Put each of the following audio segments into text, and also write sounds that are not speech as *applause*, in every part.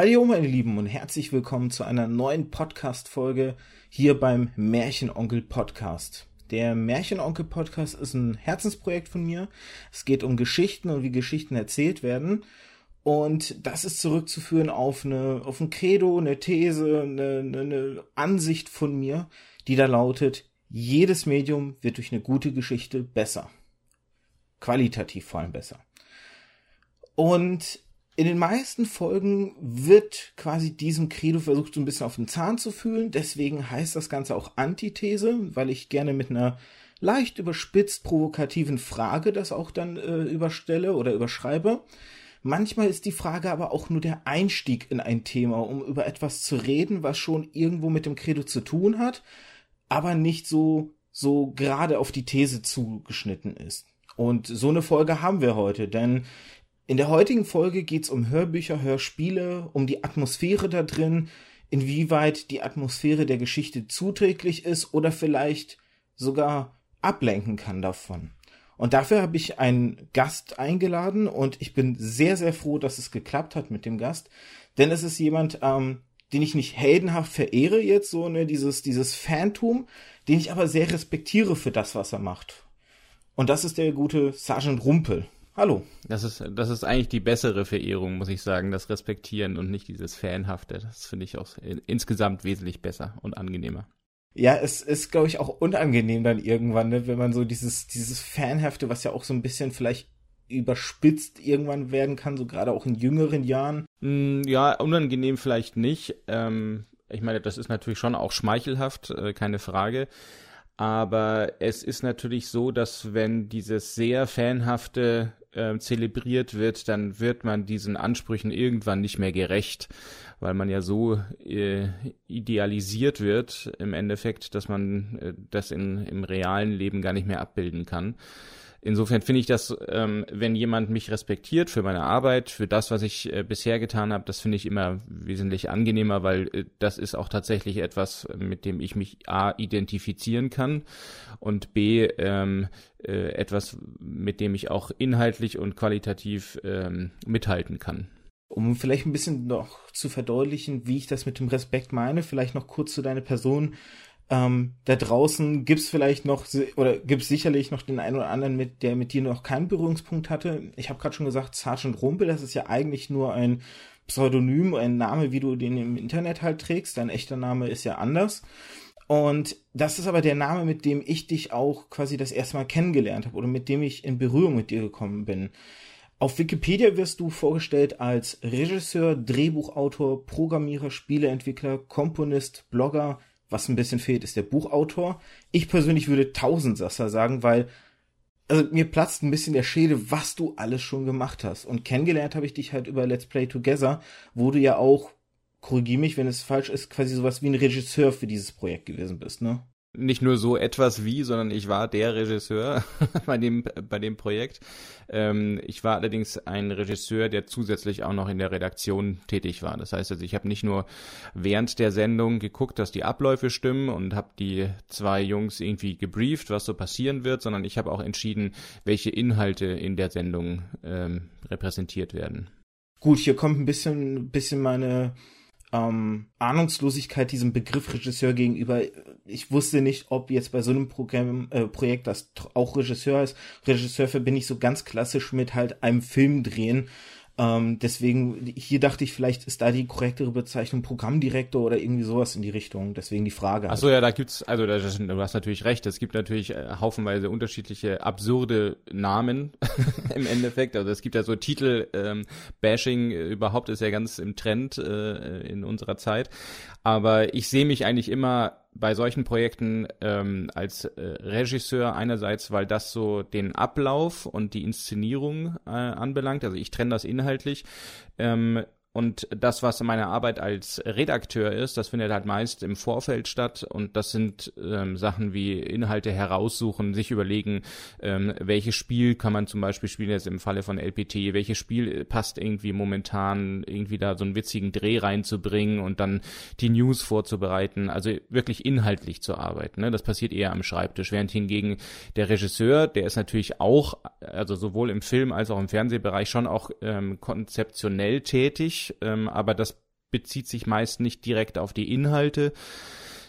Hallo meine Lieben und herzlich willkommen zu einer neuen Podcast-Folge hier beim Märchenonkel Podcast. Der Märchenonkel Podcast ist ein Herzensprojekt von mir. Es geht um Geschichten und wie Geschichten erzählt werden. Und das ist zurückzuführen auf eine, auf ein Credo, eine These, eine, eine Ansicht von mir, die da lautet, jedes Medium wird durch eine gute Geschichte besser. Qualitativ vor allem besser. Und in den meisten Folgen wird quasi diesem Credo versucht, so ein bisschen auf den Zahn zu fühlen. Deswegen heißt das Ganze auch Antithese, weil ich gerne mit einer leicht überspitzt provokativen Frage das auch dann äh, überstelle oder überschreibe. Manchmal ist die Frage aber auch nur der Einstieg in ein Thema, um über etwas zu reden, was schon irgendwo mit dem Credo zu tun hat, aber nicht so, so gerade auf die These zugeschnitten ist. Und so eine Folge haben wir heute, denn in der heutigen Folge geht's um Hörbücher, Hörspiele, um die Atmosphäre da drin, inwieweit die Atmosphäre der Geschichte zuträglich ist oder vielleicht sogar ablenken kann davon. Und dafür habe ich einen Gast eingeladen und ich bin sehr, sehr froh, dass es geklappt hat mit dem Gast. Denn es ist jemand, ähm, den ich nicht heldenhaft verehre jetzt, so, ne, dieses, dieses Phantom, den ich aber sehr respektiere für das, was er macht. Und das ist der gute Sergeant Rumpel. Hallo. Das ist, das ist eigentlich die bessere Verehrung, muss ich sagen, das Respektieren und nicht dieses Fanhafte. Das finde ich auch insgesamt wesentlich besser und angenehmer. Ja, es ist, glaube ich, auch unangenehm dann irgendwann, ne, wenn man so dieses, dieses Fanhafte, was ja auch so ein bisschen vielleicht überspitzt irgendwann werden kann, so gerade auch in jüngeren Jahren. Mm, ja, unangenehm vielleicht nicht. Ähm, ich meine, das ist natürlich schon auch schmeichelhaft, äh, keine Frage. Aber es ist natürlich so, dass wenn dieses sehr fanhafte äh, zelebriert wird, dann wird man diesen Ansprüchen irgendwann nicht mehr gerecht, weil man ja so äh, idealisiert wird im Endeffekt, dass man äh, das in, im realen Leben gar nicht mehr abbilden kann. Insofern finde ich das, ähm, wenn jemand mich respektiert für meine Arbeit, für das, was ich äh, bisher getan habe, das finde ich immer wesentlich angenehmer, weil äh, das ist auch tatsächlich etwas, mit dem ich mich A identifizieren kann und B ähm, äh, etwas, mit dem ich auch inhaltlich und qualitativ ähm, mithalten kann. Um vielleicht ein bisschen noch zu verdeutlichen, wie ich das mit dem Respekt meine, vielleicht noch kurz zu deiner Person. Ähm, da draußen gibt's vielleicht noch oder gibt's sicherlich noch den einen oder anderen, mit der mit dir noch keinen Berührungspunkt hatte. Ich habe gerade schon gesagt, Sergeant Rumpel, das ist ja eigentlich nur ein Pseudonym, ein Name, wie du den im Internet halt trägst. Dein echter Name ist ja anders. Und das ist aber der Name, mit dem ich dich auch quasi das erste Mal kennengelernt habe oder mit dem ich in Berührung mit dir gekommen bin. Auf Wikipedia wirst du vorgestellt als Regisseur, Drehbuchautor, Programmierer, Spieleentwickler, Komponist, Blogger, was ein bisschen fehlt, ist der Buchautor. Ich persönlich würde Tausendsasser sagen, weil also mir platzt ein bisschen der Schädel, was du alles schon gemacht hast. Und kennengelernt habe ich dich halt über Let's Play Together, wo du ja auch, korrigier mich, wenn es falsch ist, quasi sowas wie ein Regisseur für dieses Projekt gewesen bist, ne? Nicht nur so etwas wie, sondern ich war der Regisseur *laughs* bei dem, bei dem Projekt. Ähm, ich war allerdings ein Regisseur, der zusätzlich auch noch in der Redaktion tätig war. Das heißt also, ich habe nicht nur während der Sendung geguckt, dass die Abläufe stimmen und habe die zwei Jungs irgendwie gebrieft, was so passieren wird, sondern ich habe auch entschieden, welche Inhalte in der Sendung ähm, repräsentiert werden. Gut, hier kommt ein bisschen, bisschen meine ähm, Ahnungslosigkeit diesem Begriff Regisseur gegenüber. Ich wusste nicht, ob jetzt bei so einem Programm, äh, Projekt, das auch Regisseur ist, Regisseur verbinde ich so ganz klassisch mit halt einem Film drehen. Ähm, deswegen, hier dachte ich, vielleicht ist da die korrektere Bezeichnung Programmdirektor oder irgendwie sowas in die Richtung. Deswegen die Frage. Ach so, ja, da gibt's, also da, du hast natürlich recht, es gibt natürlich äh, haufenweise unterschiedliche absurde Namen *laughs* im Endeffekt. Also es gibt ja so Titel, ähm, Bashing überhaupt ist ja ganz im Trend äh, in unserer Zeit. Aber ich sehe mich eigentlich immer bei solchen Projekten ähm, als äh, Regisseur einerseits, weil das so den Ablauf und die Inszenierung äh, anbelangt. Also ich trenne das inhaltlich. Ähm, und das, was meine Arbeit als Redakteur ist, das findet halt meist im Vorfeld statt. Und das sind ähm, Sachen wie Inhalte heraussuchen, sich überlegen, ähm, welches Spiel kann man zum Beispiel spielen, jetzt im Falle von LPT, welches Spiel passt irgendwie momentan, irgendwie da so einen witzigen Dreh reinzubringen und dann die News vorzubereiten. Also wirklich inhaltlich zu arbeiten. Ne? Das passiert eher am Schreibtisch. Während hingegen der Regisseur, der ist natürlich auch, also sowohl im Film als auch im Fernsehbereich schon auch ähm, konzeptionell tätig ähm, aber das bezieht sich meist nicht direkt auf die Inhalte,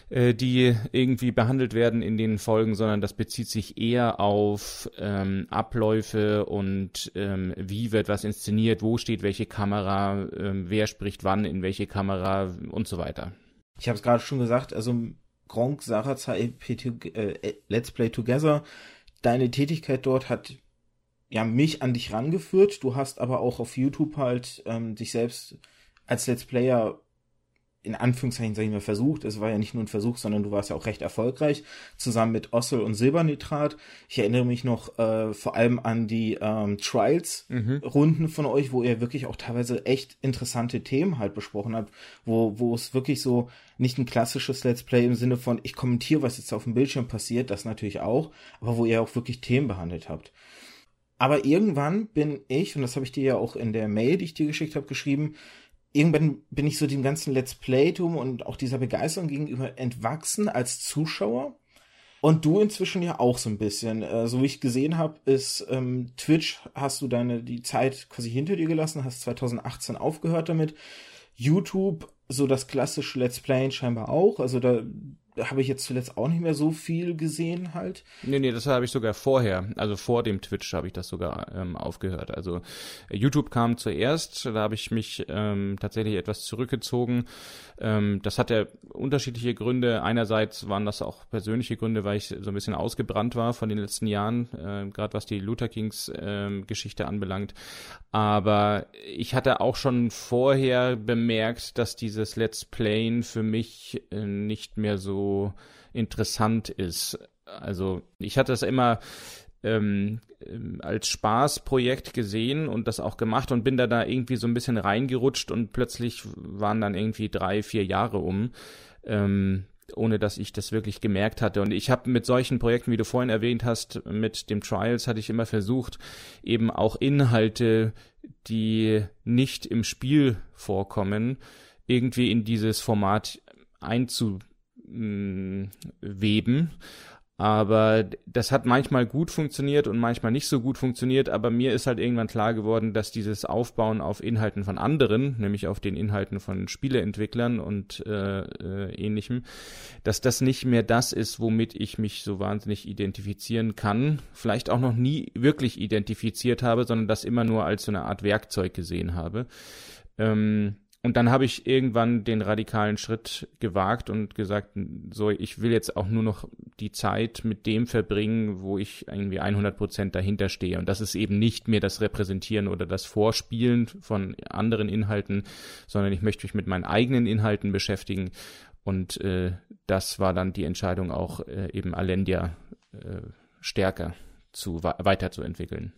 äh, die irgendwie behandelt werden in den Folgen, sondern das bezieht sich eher auf ähm, Abläufe und ähm, wie wird was inszeniert, wo steht welche Kamera, ähm, wer spricht wann in welche Kamera und so weiter. Ich habe es gerade schon gesagt, also Gronk, Sarazar, äh, Let's Play Together, deine Tätigkeit dort hat ja mich an dich rangeführt. Du hast aber auch auf YouTube halt ähm, dich selbst als Let's Player in Anführungszeichen, sag ich mal, versucht. Es war ja nicht nur ein Versuch, sondern du warst ja auch recht erfolgreich, zusammen mit Ossel und Silbernitrat. Ich erinnere mich noch äh, vor allem an die ähm, Trials-Runden mhm. von euch, wo ihr wirklich auch teilweise echt interessante Themen halt besprochen habt, wo, wo es wirklich so nicht ein klassisches Let's Play im Sinne von, ich kommentiere, was jetzt auf dem Bildschirm passiert, das natürlich auch, aber wo ihr auch wirklich Themen behandelt habt. Aber irgendwann bin ich, und das habe ich dir ja auch in der Mail, die ich dir geschickt habe, geschrieben, irgendwann bin ich so dem ganzen Let's Play-Tum und auch dieser Begeisterung gegenüber entwachsen als Zuschauer. Und du inzwischen ja auch so ein bisschen. Äh, so wie ich gesehen habe, ist ähm, Twitch, hast du deine die Zeit quasi hinter dir gelassen, hast 2018 aufgehört damit. YouTube, so das klassische Let's Playen scheinbar auch. Also da habe ich jetzt zuletzt auch nicht mehr so viel gesehen halt. Nee, nee, das habe ich sogar vorher, also vor dem Twitch habe ich das sogar ähm, aufgehört. Also YouTube kam zuerst, da habe ich mich ähm, tatsächlich etwas zurückgezogen. Ähm, das hatte unterschiedliche Gründe. Einerseits waren das auch persönliche Gründe, weil ich so ein bisschen ausgebrannt war von den letzten Jahren, äh, gerade was die Luther Kings äh, Geschichte anbelangt. Aber ich hatte auch schon vorher bemerkt, dass dieses Let's Playen für mich äh, nicht mehr so interessant ist. Also ich hatte es immer ähm, als Spaßprojekt gesehen und das auch gemacht und bin da da irgendwie so ein bisschen reingerutscht und plötzlich waren dann irgendwie drei, vier Jahre um. Ähm, ohne dass ich das wirklich gemerkt hatte. Und ich habe mit solchen Projekten, wie du vorhin erwähnt hast, mit dem Trials hatte ich immer versucht, eben auch Inhalte, die nicht im Spiel vorkommen, irgendwie in dieses Format einzubauen weben. Aber das hat manchmal gut funktioniert und manchmal nicht so gut funktioniert. Aber mir ist halt irgendwann klar geworden, dass dieses Aufbauen auf Inhalten von anderen, nämlich auf den Inhalten von Spieleentwicklern und äh, äh, ähnlichem, dass das nicht mehr das ist, womit ich mich so wahnsinnig identifizieren kann. Vielleicht auch noch nie wirklich identifiziert habe, sondern das immer nur als so eine Art Werkzeug gesehen habe. Ähm, und dann habe ich irgendwann den radikalen Schritt gewagt und gesagt, so, ich will jetzt auch nur noch die Zeit mit dem verbringen, wo ich irgendwie 100 Prozent dahinter stehe. Und das ist eben nicht mehr das Repräsentieren oder das Vorspielen von anderen Inhalten, sondern ich möchte mich mit meinen eigenen Inhalten beschäftigen. Und äh, das war dann die Entscheidung auch äh, eben Alendia äh, stärker zu weiterzuentwickeln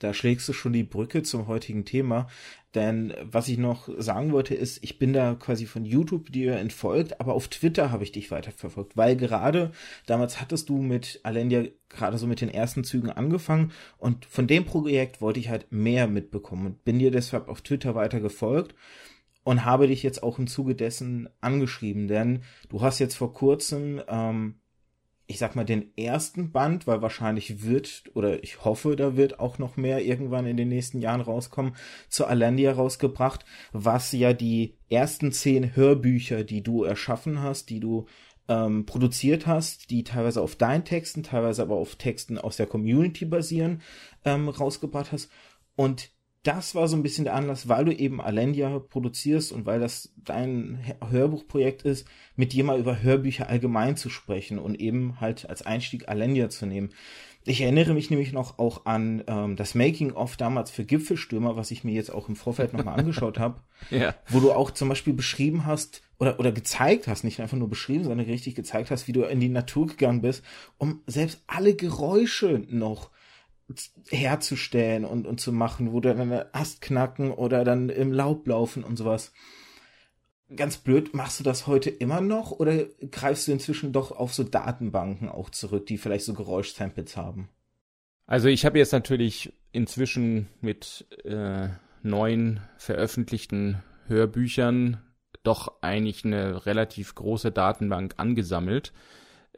da schlägst du schon die Brücke zum heutigen Thema. Denn was ich noch sagen wollte, ist, ich bin da quasi von YouTube dir entfolgt, aber auf Twitter habe ich dich weiterverfolgt, weil gerade damals hattest du mit Alendia gerade so mit den ersten Zügen angefangen und von dem Projekt wollte ich halt mehr mitbekommen und bin dir deshalb auf Twitter weiter gefolgt und habe dich jetzt auch im Zuge dessen angeschrieben, denn du hast jetzt vor kurzem ähm, ich sag mal, den ersten Band, weil wahrscheinlich wird, oder ich hoffe, da wird auch noch mehr irgendwann in den nächsten Jahren rauskommen, zu Alandia rausgebracht, was ja die ersten zehn Hörbücher, die du erschaffen hast, die du ähm, produziert hast, die teilweise auf deinen Texten, teilweise aber auf Texten aus der Community basieren, ähm, rausgebracht hast. Und das war so ein bisschen der Anlass, weil du eben Alendia produzierst und weil das dein Hörbuchprojekt ist, mit dir mal über Hörbücher allgemein zu sprechen und eben halt als Einstieg Alendia zu nehmen. Ich erinnere mich nämlich noch auch an ähm, das Making-of damals für Gipfelstürmer, was ich mir jetzt auch im Vorfeld nochmal angeschaut habe, *laughs* ja. wo du auch zum Beispiel beschrieben hast oder, oder gezeigt hast, nicht einfach nur beschrieben, sondern richtig gezeigt hast, wie du in die Natur gegangen bist, um selbst alle Geräusche noch herzustellen und, und zu machen, wo du dann Ast knacken oder dann im Laub laufen und sowas. Ganz blöd, machst du das heute immer noch oder greifst du inzwischen doch auf so Datenbanken auch zurück, die vielleicht so Geräuschsamples haben? Also ich habe jetzt natürlich inzwischen mit äh, neuen veröffentlichten Hörbüchern doch eigentlich eine relativ große Datenbank angesammelt.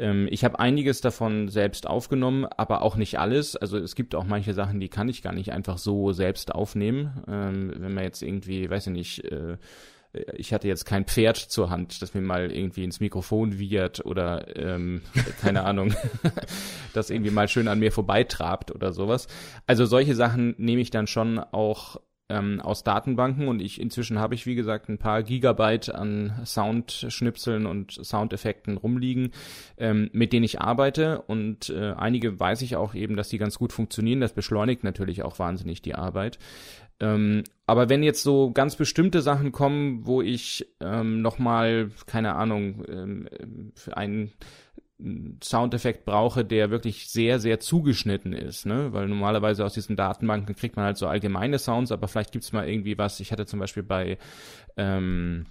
Ähm, ich habe einiges davon selbst aufgenommen, aber auch nicht alles. Also es gibt auch manche Sachen, die kann ich gar nicht einfach so selbst aufnehmen. Ähm, wenn man jetzt irgendwie, weiß ich nicht, äh, ich hatte jetzt kein Pferd zur Hand, das mir mal irgendwie ins Mikrofon wiehert oder ähm, keine *laughs* Ahnung, *laughs* das irgendwie mal schön an mir vorbeitrabt oder sowas. Also solche Sachen nehme ich dann schon auch ähm, aus Datenbanken und ich inzwischen habe ich wie gesagt ein paar Gigabyte an Soundschnipseln und Soundeffekten rumliegen, ähm, mit denen ich arbeite und äh, einige weiß ich auch eben, dass die ganz gut funktionieren. Das beschleunigt natürlich auch wahnsinnig die Arbeit. Ähm, aber wenn jetzt so ganz bestimmte Sachen kommen, wo ich ähm, nochmal, keine Ahnung, ähm, für einen Soundeffekt brauche, der wirklich sehr, sehr zugeschnitten ist, ne? Weil normalerweise aus diesen Datenbanken kriegt man halt so allgemeine Sounds, aber vielleicht gibt's mal irgendwie was. Ich hatte zum Beispiel bei ähm,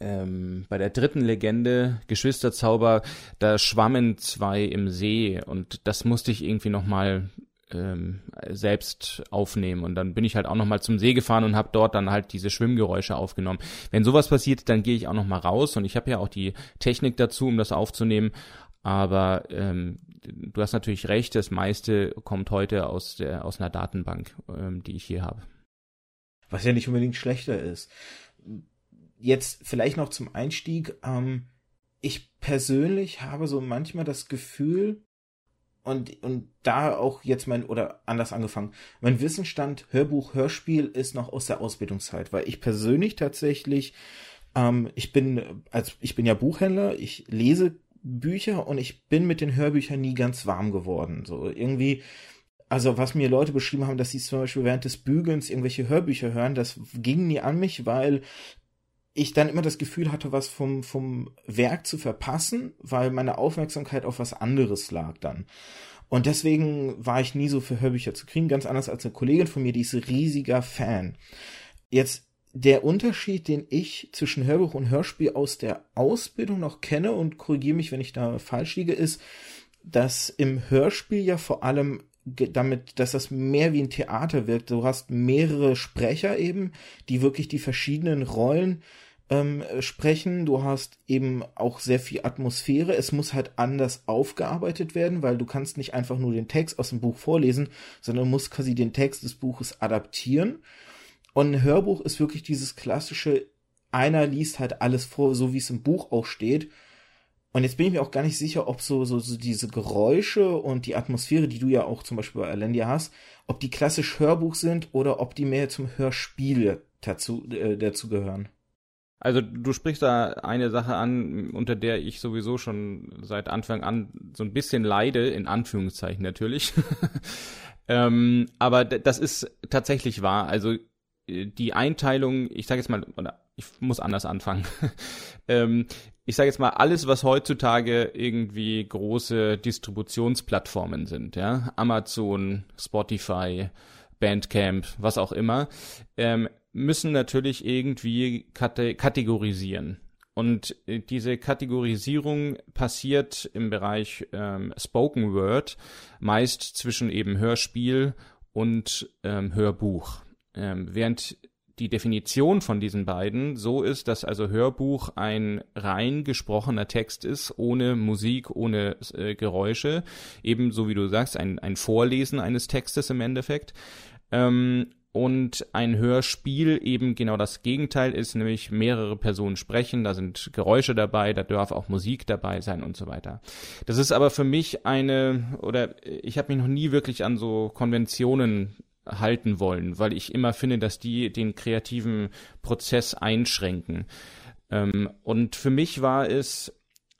ähm, bei der dritten Legende Geschwisterzauber, da schwammen zwei im See und das musste ich irgendwie nochmal ähm, selbst aufnehmen. Und dann bin ich halt auch nochmal zum See gefahren und habe dort dann halt diese Schwimmgeräusche aufgenommen. Wenn sowas passiert, dann gehe ich auch nochmal raus und ich habe ja auch die Technik dazu, um das aufzunehmen. Aber ähm, du hast natürlich recht, das meiste kommt heute aus, der, aus einer Datenbank, ähm, die ich hier habe. Was ja nicht unbedingt schlechter ist. Jetzt vielleicht noch zum Einstieg. Ähm, ich persönlich habe so manchmal das Gefühl, und, und da auch jetzt mein, oder anders angefangen, mein Wissensstand Hörbuch, Hörspiel ist noch aus der Ausbildungszeit, weil ich persönlich tatsächlich, ähm, ich bin, also ich bin ja Buchhändler, ich lese Bücher und ich bin mit den Hörbüchern nie ganz warm geworden. So irgendwie, also was mir Leute beschrieben haben, dass sie zum Beispiel während des Bügelns irgendwelche Hörbücher hören, das ging nie an mich, weil ich dann immer das Gefühl hatte, was vom, vom Werk zu verpassen, weil meine Aufmerksamkeit auf was anderes lag dann. Und deswegen war ich nie so für Hörbücher zu kriegen, ganz anders als eine Kollegin von mir, die ist riesiger Fan. Jetzt der Unterschied, den ich zwischen Hörbuch und Hörspiel aus der Ausbildung noch kenne und korrigiere mich, wenn ich da falsch liege, ist, dass im Hörspiel ja vor allem damit, dass das mehr wie ein Theater wirkt. Du hast mehrere Sprecher eben, die wirklich die verschiedenen Rollen ähm, sprechen. Du hast eben auch sehr viel Atmosphäre. Es muss halt anders aufgearbeitet werden, weil du kannst nicht einfach nur den Text aus dem Buch vorlesen, sondern musst quasi den Text des Buches adaptieren. Und ein Hörbuch ist wirklich dieses klassische, einer liest halt alles vor, so wie es im Buch auch steht. Und jetzt bin ich mir auch gar nicht sicher, ob so, so, so diese Geräusche und die Atmosphäre, die du ja auch zum Beispiel bei Alendia hast, ob die klassisch Hörbuch sind oder ob die mehr zum Hörspiel dazu, äh, dazu gehören. Also du sprichst da eine Sache an, unter der ich sowieso schon seit Anfang an so ein bisschen leide, in Anführungszeichen natürlich. *laughs* ähm, aber das ist tatsächlich wahr. Also äh, die Einteilung, ich sage jetzt mal, oder ich muss anders anfangen. *laughs* ähm, ich sage jetzt mal, alles, was heutzutage irgendwie große Distributionsplattformen sind, ja, Amazon, Spotify, Bandcamp, was auch immer, ähm, müssen natürlich irgendwie kate kategorisieren. Und äh, diese Kategorisierung passiert im Bereich ähm, Spoken Word meist zwischen eben Hörspiel und ähm, Hörbuch. Ähm, während die Definition von diesen beiden so ist, dass also Hörbuch ein rein gesprochener Text ist, ohne Musik, ohne äh, Geräusche, ebenso wie du sagst, ein, ein Vorlesen eines Textes im Endeffekt. Ähm, und ein Hörspiel eben genau das Gegenteil ist, nämlich mehrere Personen sprechen, da sind Geräusche dabei, da darf auch Musik dabei sein und so weiter. Das ist aber für mich eine, oder ich habe mich noch nie wirklich an so Konventionen halten wollen, weil ich immer finde, dass die den kreativen Prozess einschränken. Ähm, und für mich war es,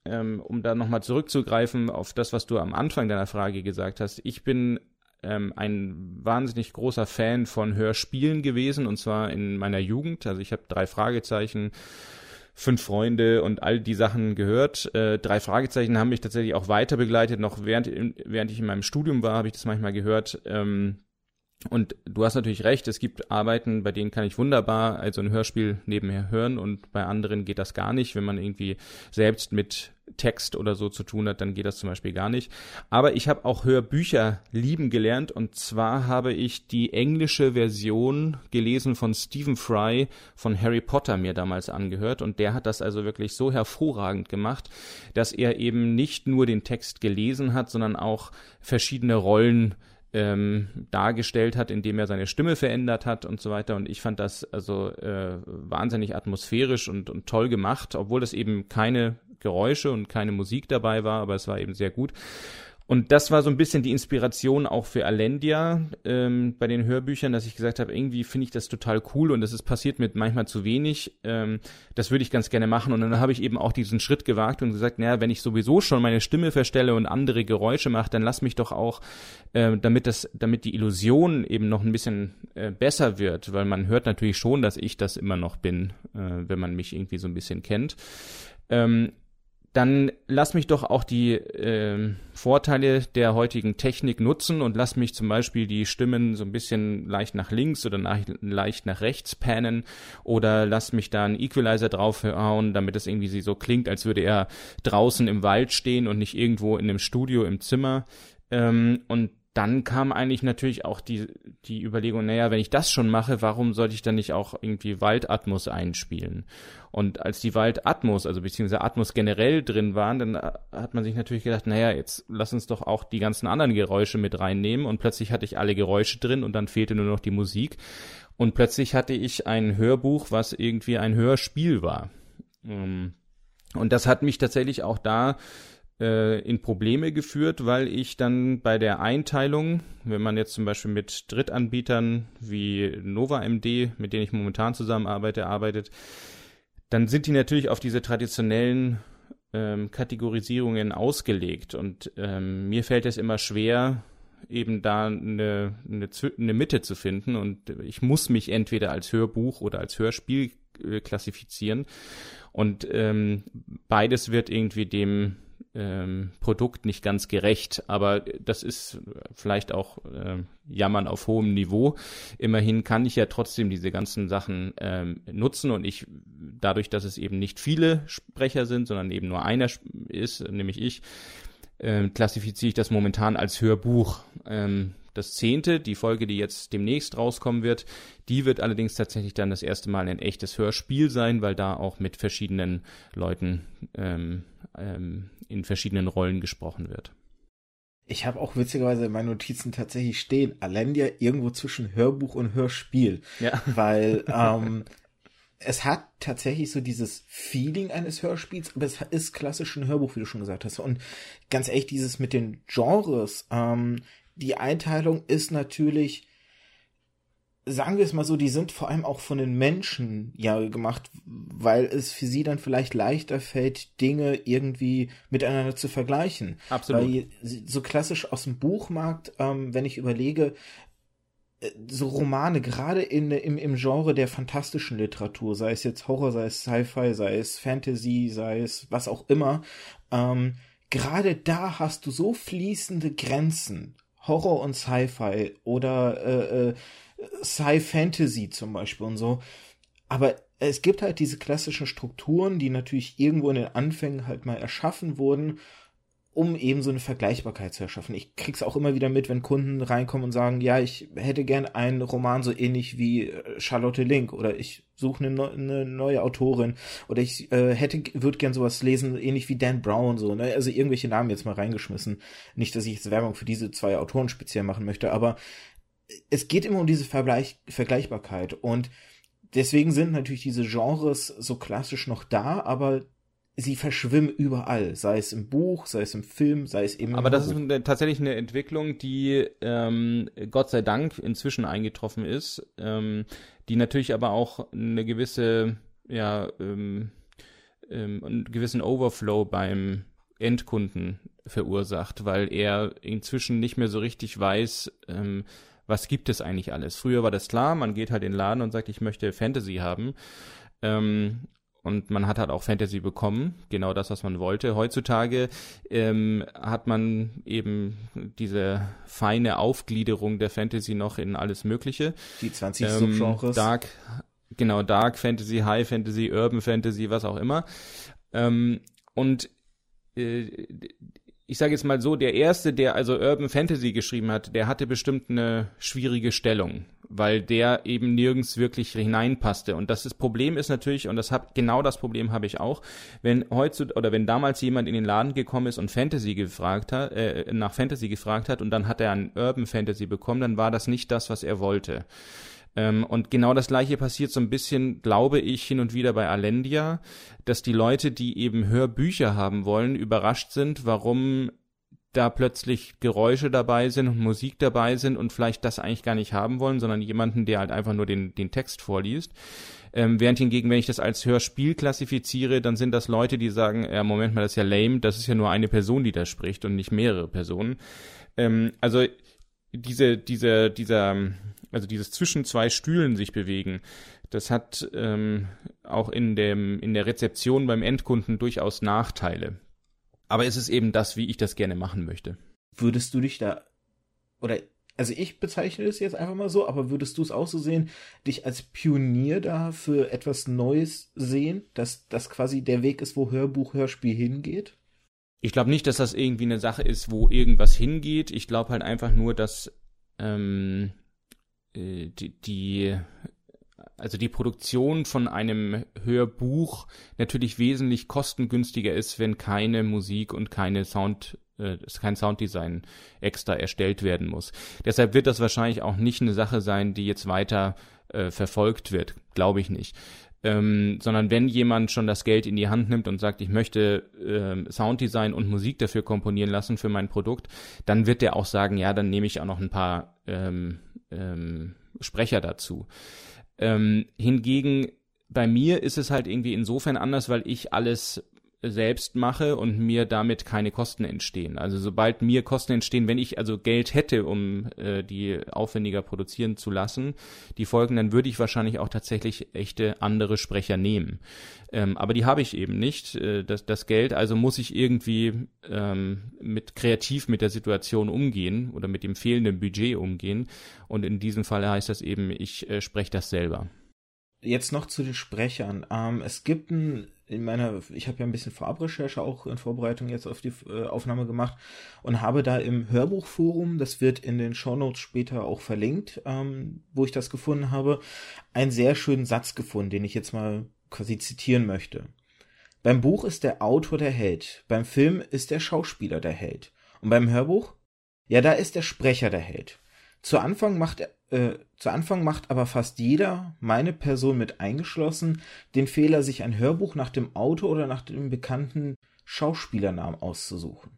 ähm, um da nochmal zurückzugreifen auf das, was du am Anfang deiner Frage gesagt hast, ich bin ähm, ein wahnsinnig großer Fan von Hörspielen gewesen und zwar in meiner Jugend. Also ich habe drei Fragezeichen, fünf Freunde und all die Sachen gehört. Äh, drei Fragezeichen haben mich tatsächlich auch weiter begleitet. Noch während, während ich in meinem Studium war, habe ich das manchmal gehört. Ähm, und du hast natürlich recht, es gibt Arbeiten, bei denen kann ich wunderbar also ein Hörspiel nebenher hören und bei anderen geht das gar nicht. Wenn man irgendwie selbst mit Text oder so zu tun hat, dann geht das zum Beispiel gar nicht. Aber ich habe auch Hörbücher lieben gelernt und zwar habe ich die englische Version gelesen von Stephen Fry von Harry Potter mir damals angehört und der hat das also wirklich so hervorragend gemacht, dass er eben nicht nur den Text gelesen hat, sondern auch verschiedene Rollen ähm, dargestellt hat, indem er seine Stimme verändert hat und so weiter. Und ich fand das also äh, wahnsinnig atmosphärisch und, und toll gemacht, obwohl es eben keine Geräusche und keine Musik dabei war, aber es war eben sehr gut. Und das war so ein bisschen die Inspiration auch für Alendia ähm, bei den Hörbüchern, dass ich gesagt habe, irgendwie finde ich das total cool und das ist passiert mit manchmal zu wenig. Ähm, das würde ich ganz gerne machen. Und dann habe ich eben auch diesen Schritt gewagt und gesagt, naja, wenn ich sowieso schon meine Stimme verstelle und andere Geräusche mache, dann lass mich doch auch, äh, damit das, damit die Illusion eben noch ein bisschen äh, besser wird, weil man hört natürlich schon, dass ich das immer noch bin, äh, wenn man mich irgendwie so ein bisschen kennt. Ähm, dann lass mich doch auch die äh, Vorteile der heutigen Technik nutzen und lass mich zum Beispiel die Stimmen so ein bisschen leicht nach links oder nach, leicht nach rechts pannen oder lass mich da einen Equalizer draufhauen, damit es irgendwie so klingt, als würde er draußen im Wald stehen und nicht irgendwo in einem Studio im Zimmer. Ähm, und dann kam eigentlich natürlich auch die, die Überlegung, naja, wenn ich das schon mache, warum sollte ich dann nicht auch irgendwie Waldatmos einspielen? Und als die Waldatmos, also beziehungsweise Atmos generell drin waren, dann hat man sich natürlich gedacht, naja, jetzt lass uns doch auch die ganzen anderen Geräusche mit reinnehmen. Und plötzlich hatte ich alle Geräusche drin und dann fehlte nur noch die Musik. Und plötzlich hatte ich ein Hörbuch, was irgendwie ein Hörspiel war. Ähm, und das hat mich tatsächlich auch da äh, in Probleme geführt, weil ich dann bei der Einteilung, wenn man jetzt zum Beispiel mit Drittanbietern wie NovaMD, mit denen ich momentan zusammenarbeite, arbeitet, dann sind die natürlich auf diese traditionellen ähm, Kategorisierungen ausgelegt. Und ähm, mir fällt es immer schwer, eben da eine, eine, eine Mitte zu finden. Und ich muss mich entweder als Hörbuch oder als Hörspiel äh, klassifizieren. Und ähm, beides wird irgendwie dem ähm, Produkt nicht ganz gerecht. Aber das ist vielleicht auch äh, Jammern auf hohem Niveau. Immerhin kann ich ja trotzdem diese ganzen Sachen ähm, nutzen und ich, dadurch, dass es eben nicht viele Sprecher sind, sondern eben nur einer ist, nämlich ich, äh, klassifiziere ich das momentan als Hörbuch. Ähm, das zehnte, die Folge, die jetzt demnächst rauskommen wird, die wird allerdings tatsächlich dann das erste Mal ein echtes Hörspiel sein, weil da auch mit verschiedenen Leuten ähm, ähm, in verschiedenen Rollen gesprochen wird. Ich habe auch witzigerweise in meinen Notizen tatsächlich stehen, Alendia irgendwo zwischen Hörbuch und Hörspiel. Ja. Weil *laughs* ähm, es hat tatsächlich so dieses Feeling eines Hörspiels, aber es ist klassisch ein Hörbuch, wie du schon gesagt hast. Und ganz ehrlich, dieses mit den Genres, ähm, die Einteilung ist natürlich, sagen wir es mal so, die sind vor allem auch von den Menschen ja gemacht, weil es für sie dann vielleicht leichter fällt, Dinge irgendwie miteinander zu vergleichen. Absolut. Weil so klassisch aus dem Buchmarkt, ähm, wenn ich überlege, äh, so Romane, gerade in, im, im Genre der fantastischen Literatur, sei es jetzt Horror, sei es Sci-Fi, sei es Fantasy, sei es was auch immer, ähm, gerade da hast du so fließende Grenzen Horror und Sci-Fi oder äh, äh, Sci-Fantasy zum Beispiel und so. Aber es gibt halt diese klassischen Strukturen, die natürlich irgendwo in den Anfängen halt mal erschaffen wurden um eben so eine Vergleichbarkeit zu erschaffen. Ich krieg's auch immer wieder mit, wenn Kunden reinkommen und sagen, ja, ich hätte gern einen Roman so ähnlich wie äh, Charlotte Link oder ich suche eine, eine neue Autorin oder ich äh, hätte würde gern sowas lesen ähnlich wie Dan Brown so, ne? Also irgendwelche Namen jetzt mal reingeschmissen. Nicht, dass ich jetzt Werbung für diese zwei Autoren speziell machen möchte, aber es geht immer um diese Vergleich Vergleichbarkeit und deswegen sind natürlich diese Genres so klassisch noch da, aber sie verschwimmen überall, sei es im Buch, sei es im Film, sei es eben. Aber das ist eine, tatsächlich eine Entwicklung, die ähm, Gott sei Dank inzwischen eingetroffen ist, ähm, die natürlich aber auch eine gewisse, ja, ähm, ähm, einen gewissen Overflow beim Endkunden verursacht, weil er inzwischen nicht mehr so richtig weiß, ähm, was gibt es eigentlich alles. Früher war das klar, man geht halt in den Laden und sagt, ich möchte Fantasy haben. Ähm, und man hat halt auch Fantasy bekommen, genau das, was man wollte. Heutzutage ähm, hat man eben diese feine Aufgliederung der Fantasy noch in alles Mögliche. Die 20 ähm, Subgenres. Dark, genau, Dark Fantasy, High Fantasy, Urban Fantasy, was auch immer. Ähm, und äh, ich sage jetzt mal so, der erste, der also Urban Fantasy geschrieben hat, der hatte bestimmt eine schwierige Stellung, weil der eben nirgends wirklich hineinpasste. Und das, das Problem ist natürlich, und das hab, genau das Problem habe ich auch, wenn heute oder wenn damals jemand in den Laden gekommen ist und Fantasy gefragt hat, äh, nach Fantasy gefragt hat und dann hat er ein Urban Fantasy bekommen, dann war das nicht das, was er wollte. Ähm, und genau das gleiche passiert so ein bisschen, glaube ich, hin und wieder bei Alendia, dass die Leute, die eben Hörbücher haben wollen, überrascht sind, warum da plötzlich Geräusche dabei sind und Musik dabei sind und vielleicht das eigentlich gar nicht haben wollen, sondern jemanden, der halt einfach nur den, den Text vorliest. Ähm, während hingegen, wenn ich das als Hörspiel klassifiziere, dann sind das Leute, die sagen, ja, Moment mal, das ist ja lame, das ist ja nur eine Person, die da spricht und nicht mehrere Personen. Ähm, also diese, diese, dieser, also dieses zwischen zwei Stühlen sich bewegen, das hat ähm, auch in, dem, in der Rezeption beim Endkunden durchaus Nachteile. Aber es ist eben das, wie ich das gerne machen möchte. Würdest du dich da, oder, also ich bezeichne das jetzt einfach mal so, aber würdest du es auch so sehen, dich als Pionier da für etwas Neues sehen, dass das quasi der Weg ist, wo Hörbuch, Hörspiel hingeht? Ich glaube nicht, dass das irgendwie eine Sache ist, wo irgendwas hingeht. Ich glaube halt einfach nur, dass ähm, äh, die, die also die Produktion von einem Hörbuch natürlich wesentlich kostengünstiger ist, wenn keine Musik und keine Sound äh, kein Sounddesign extra erstellt werden muss. Deshalb wird das wahrscheinlich auch nicht eine Sache sein, die jetzt weiter äh, verfolgt wird, glaube ich nicht. Ähm, sondern wenn jemand schon das Geld in die Hand nimmt und sagt, ich möchte ähm, Sounddesign und Musik dafür komponieren lassen für mein Produkt, dann wird der auch sagen, ja, dann nehme ich auch noch ein paar ähm, ähm, Sprecher dazu. Ähm, hingegen bei mir ist es halt irgendwie insofern anders, weil ich alles selbst mache und mir damit keine Kosten entstehen. Also sobald mir Kosten entstehen, wenn ich also Geld hätte, um äh, die aufwendiger produzieren zu lassen, die Folgen, dann würde ich wahrscheinlich auch tatsächlich echte andere Sprecher nehmen. Ähm, aber die habe ich eben nicht, äh, das, das Geld, also muss ich irgendwie ähm, mit kreativ mit der Situation umgehen oder mit dem fehlenden Budget umgehen. Und in diesem Fall heißt das eben, ich äh, spreche das selber. Jetzt noch zu den Sprechern. Ähm, es gibt ein in meiner, ich habe ja ein bisschen Vorabrecherche auch in Vorbereitung jetzt auf die äh, Aufnahme gemacht und habe da im Hörbuchforum, das wird in den Shownotes später auch verlinkt, ähm, wo ich das gefunden habe, einen sehr schönen Satz gefunden, den ich jetzt mal quasi zitieren möchte. Beim Buch ist der Autor der Held, beim Film ist der Schauspieler der Held. Und beim Hörbuch? Ja, da ist der Sprecher der Held. Zu Anfang macht äh, zu Anfang macht aber fast jeder, meine Person mit eingeschlossen, den Fehler, sich ein Hörbuch nach dem Autor oder nach dem bekannten Schauspielernamen auszusuchen.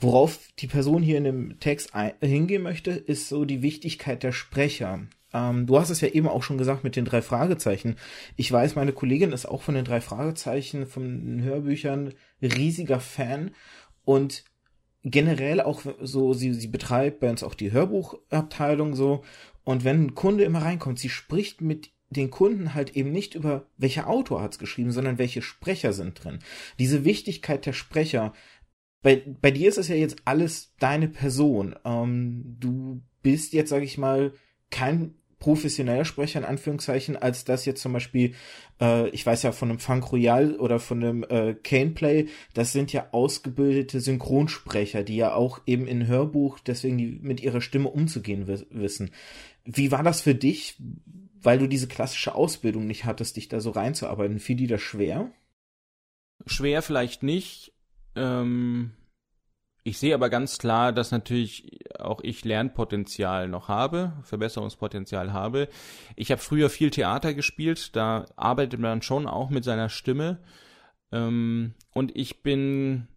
Worauf die Person hier in dem Text hingehen möchte, ist so die Wichtigkeit der Sprecher. Ähm, du hast es ja eben auch schon gesagt mit den drei Fragezeichen. Ich weiß, meine Kollegin ist auch von den drei Fragezeichen, von den Hörbüchern riesiger Fan und generell auch so, sie, sie betreibt bei uns auch die Hörbuchabteilung so. Und wenn ein Kunde immer reinkommt, sie spricht mit den Kunden halt eben nicht über welcher Autor hat's geschrieben, sondern welche Sprecher sind drin. Diese Wichtigkeit der Sprecher. Bei, bei dir ist es ja jetzt alles deine Person. Ähm, du bist jetzt, sag ich mal, kein professioneller Sprecher in Anführungszeichen, als das jetzt zum Beispiel, äh, ich weiß ja von einem Funk Royal oder von einem äh, Caneplay, das sind ja ausgebildete Synchronsprecher, die ja auch eben in Hörbuch deswegen mit ihrer Stimme umzugehen wissen. Wie war das für dich, weil du diese klassische Ausbildung nicht hattest, dich da so reinzuarbeiten? Fiel dir das schwer? Schwer vielleicht nicht. Ähm, ich sehe aber ganz klar, dass natürlich auch ich Lernpotenzial noch habe, Verbesserungspotenzial habe. Ich habe früher viel Theater gespielt, da arbeitet man schon auch mit seiner Stimme. Ähm, und ich bin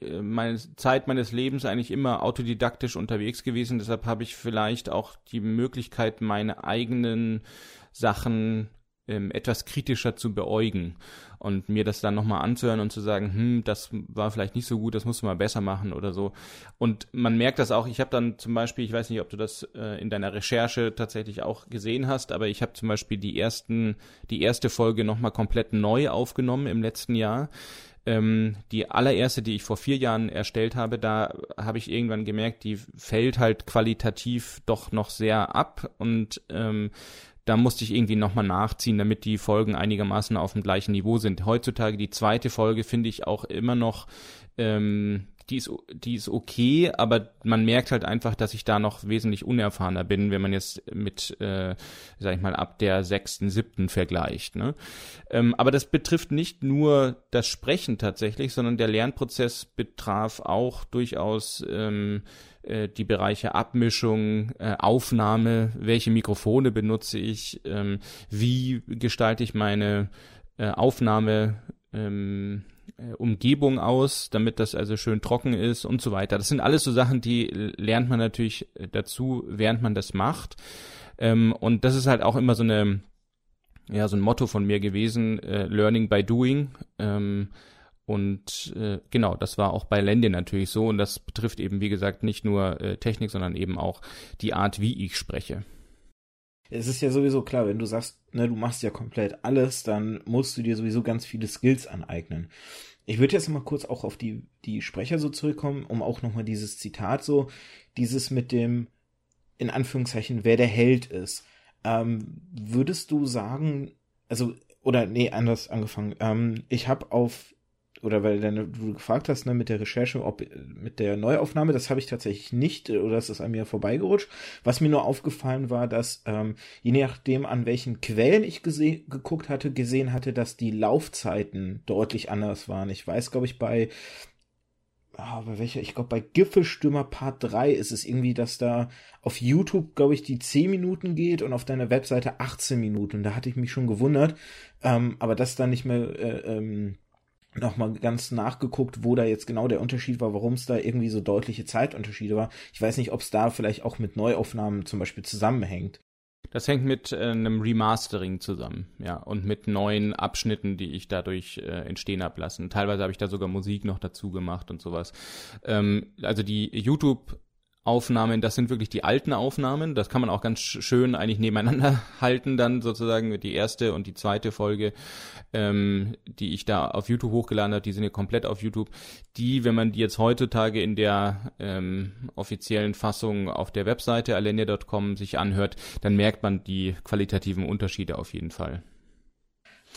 äh, meine Zeit meines Lebens eigentlich immer autodidaktisch unterwegs gewesen. Deshalb habe ich vielleicht auch die Möglichkeit, meine eigenen Sachen ähm, etwas kritischer zu beäugen und mir das dann nochmal anzuhören und zu sagen, hm, das war vielleicht nicht so gut, das musst du mal besser machen oder so. Und man merkt das auch, ich habe dann zum Beispiel, ich weiß nicht, ob du das äh, in deiner Recherche tatsächlich auch gesehen hast, aber ich habe zum Beispiel die ersten, die erste Folge nochmal komplett neu aufgenommen im letzten Jahr ähm, die allererste, die ich vor vier Jahren erstellt habe, da habe ich irgendwann gemerkt, die fällt halt qualitativ doch noch sehr ab und ähm, da musste ich irgendwie nochmal nachziehen, damit die Folgen einigermaßen auf dem gleichen Niveau sind. Heutzutage die zweite Folge finde ich auch immer noch ähm, die ist, die ist okay, aber man merkt halt einfach, dass ich da noch wesentlich unerfahrener bin, wenn man jetzt mit, äh, sag ich mal, ab der sechsten, siebten vergleicht. Ne? Ähm, aber das betrifft nicht nur das Sprechen tatsächlich, sondern der Lernprozess betraf auch durchaus ähm, äh, die Bereiche Abmischung, äh, Aufnahme, welche Mikrofone benutze ich, ähm, wie gestalte ich meine äh, Aufnahme ähm, äh, Umgebung aus, damit das also schön trocken ist und so weiter. Das sind alles so Sachen, die lernt man natürlich dazu, während man das macht. Ähm, und das ist halt auch immer so eine, ja, so ein Motto von mir gewesen, äh, Learning by Doing. Ähm, und äh, genau, das war auch bei Lende natürlich so. Und das betrifft eben, wie gesagt, nicht nur äh, Technik, sondern eben auch die Art, wie ich spreche. Es ist ja sowieso klar, wenn du sagst, ne, du machst ja komplett alles, dann musst du dir sowieso ganz viele Skills aneignen. Ich würde jetzt mal kurz auch auf die, die Sprecher so zurückkommen, um auch nochmal dieses Zitat so, dieses mit dem, in Anführungszeichen, wer der Held ist. Ähm, würdest du sagen, also, oder nee, anders angefangen. Ähm, ich habe auf oder weil du gefragt hast, ne, mit der Recherche, ob mit der Neuaufnahme, das habe ich tatsächlich nicht, oder das ist an mir vorbeigerutscht. Was mir nur aufgefallen war, dass ähm, je nachdem, an welchen Quellen ich geguckt hatte, gesehen hatte, dass die Laufzeiten deutlich anders waren. Ich weiß, glaube ich, bei ah, bei welcher, ich glaube, bei Gipfelstürmer Part 3 ist es irgendwie, dass da auf YouTube, glaube ich, die 10 Minuten geht und auf deiner Webseite 18 Minuten. Da hatte ich mich schon gewundert, ähm, aber das dann nicht mehr äh, ähm, nochmal ganz nachgeguckt, wo da jetzt genau der Unterschied war, warum es da irgendwie so deutliche Zeitunterschiede war. Ich weiß nicht, ob es da vielleicht auch mit Neuaufnahmen zum Beispiel zusammenhängt. Das hängt mit äh, einem Remastering zusammen, ja, und mit neuen Abschnitten, die ich dadurch äh, entstehen habe lassen. Teilweise habe ich da sogar Musik noch dazu gemacht und sowas. Ähm, also die YouTube Aufnahmen, das sind wirklich die alten Aufnahmen. Das kann man auch ganz schön eigentlich nebeneinander *laughs* halten, dann sozusagen die erste und die zweite Folge, ähm, die ich da auf YouTube hochgeladen habe, die sind ja komplett auf YouTube. Die, wenn man die jetzt heutzutage in der ähm, offiziellen Fassung auf der Webseite alenia.com sich anhört, dann merkt man die qualitativen Unterschiede auf jeden Fall.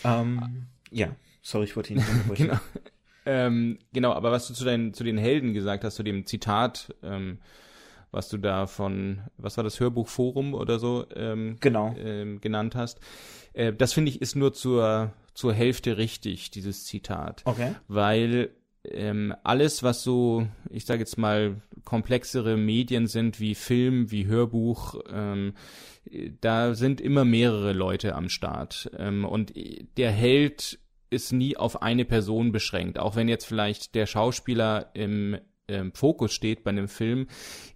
Ähm, ja, sorry, ich wollte ihn nicht *laughs* genau. Ähm, genau, aber was du zu, deinen, zu den Helden gesagt hast, zu dem Zitat, ähm, was du da von, was war das Hörbuchforum oder so ähm, genau. ähm, genannt hast. Äh, das finde ich ist nur zur, zur Hälfte richtig, dieses Zitat. Okay. Weil ähm, alles, was so, ich sage jetzt mal, komplexere Medien sind, wie Film, wie Hörbuch, ähm, da sind immer mehrere Leute am Start. Ähm, und der Held ist nie auf eine Person beschränkt. Auch wenn jetzt vielleicht der Schauspieler im ähm, Fokus steht bei einem Film,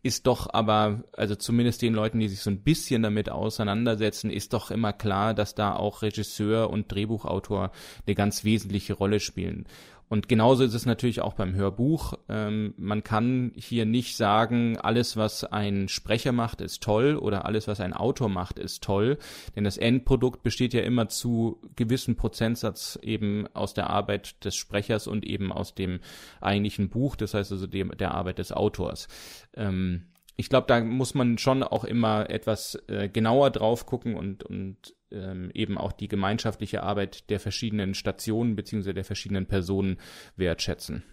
ist doch aber, also zumindest den Leuten, die sich so ein bisschen damit auseinandersetzen, ist doch immer klar, dass da auch Regisseur und Drehbuchautor eine ganz wesentliche Rolle spielen. Und genauso ist es natürlich auch beim Hörbuch. Ähm, man kann hier nicht sagen, alles, was ein Sprecher macht, ist toll oder alles, was ein Autor macht, ist toll. Denn das Endprodukt besteht ja immer zu gewissen Prozentsatz eben aus der Arbeit des Sprechers und eben aus dem eigentlichen Buch, das heißt also dem, der Arbeit des Autors. Ähm, ich glaube, da muss man schon auch immer etwas äh, genauer drauf gucken und, und ähm, eben auch die gemeinschaftliche Arbeit der verschiedenen Stationen beziehungsweise der verschiedenen Personen wertschätzen.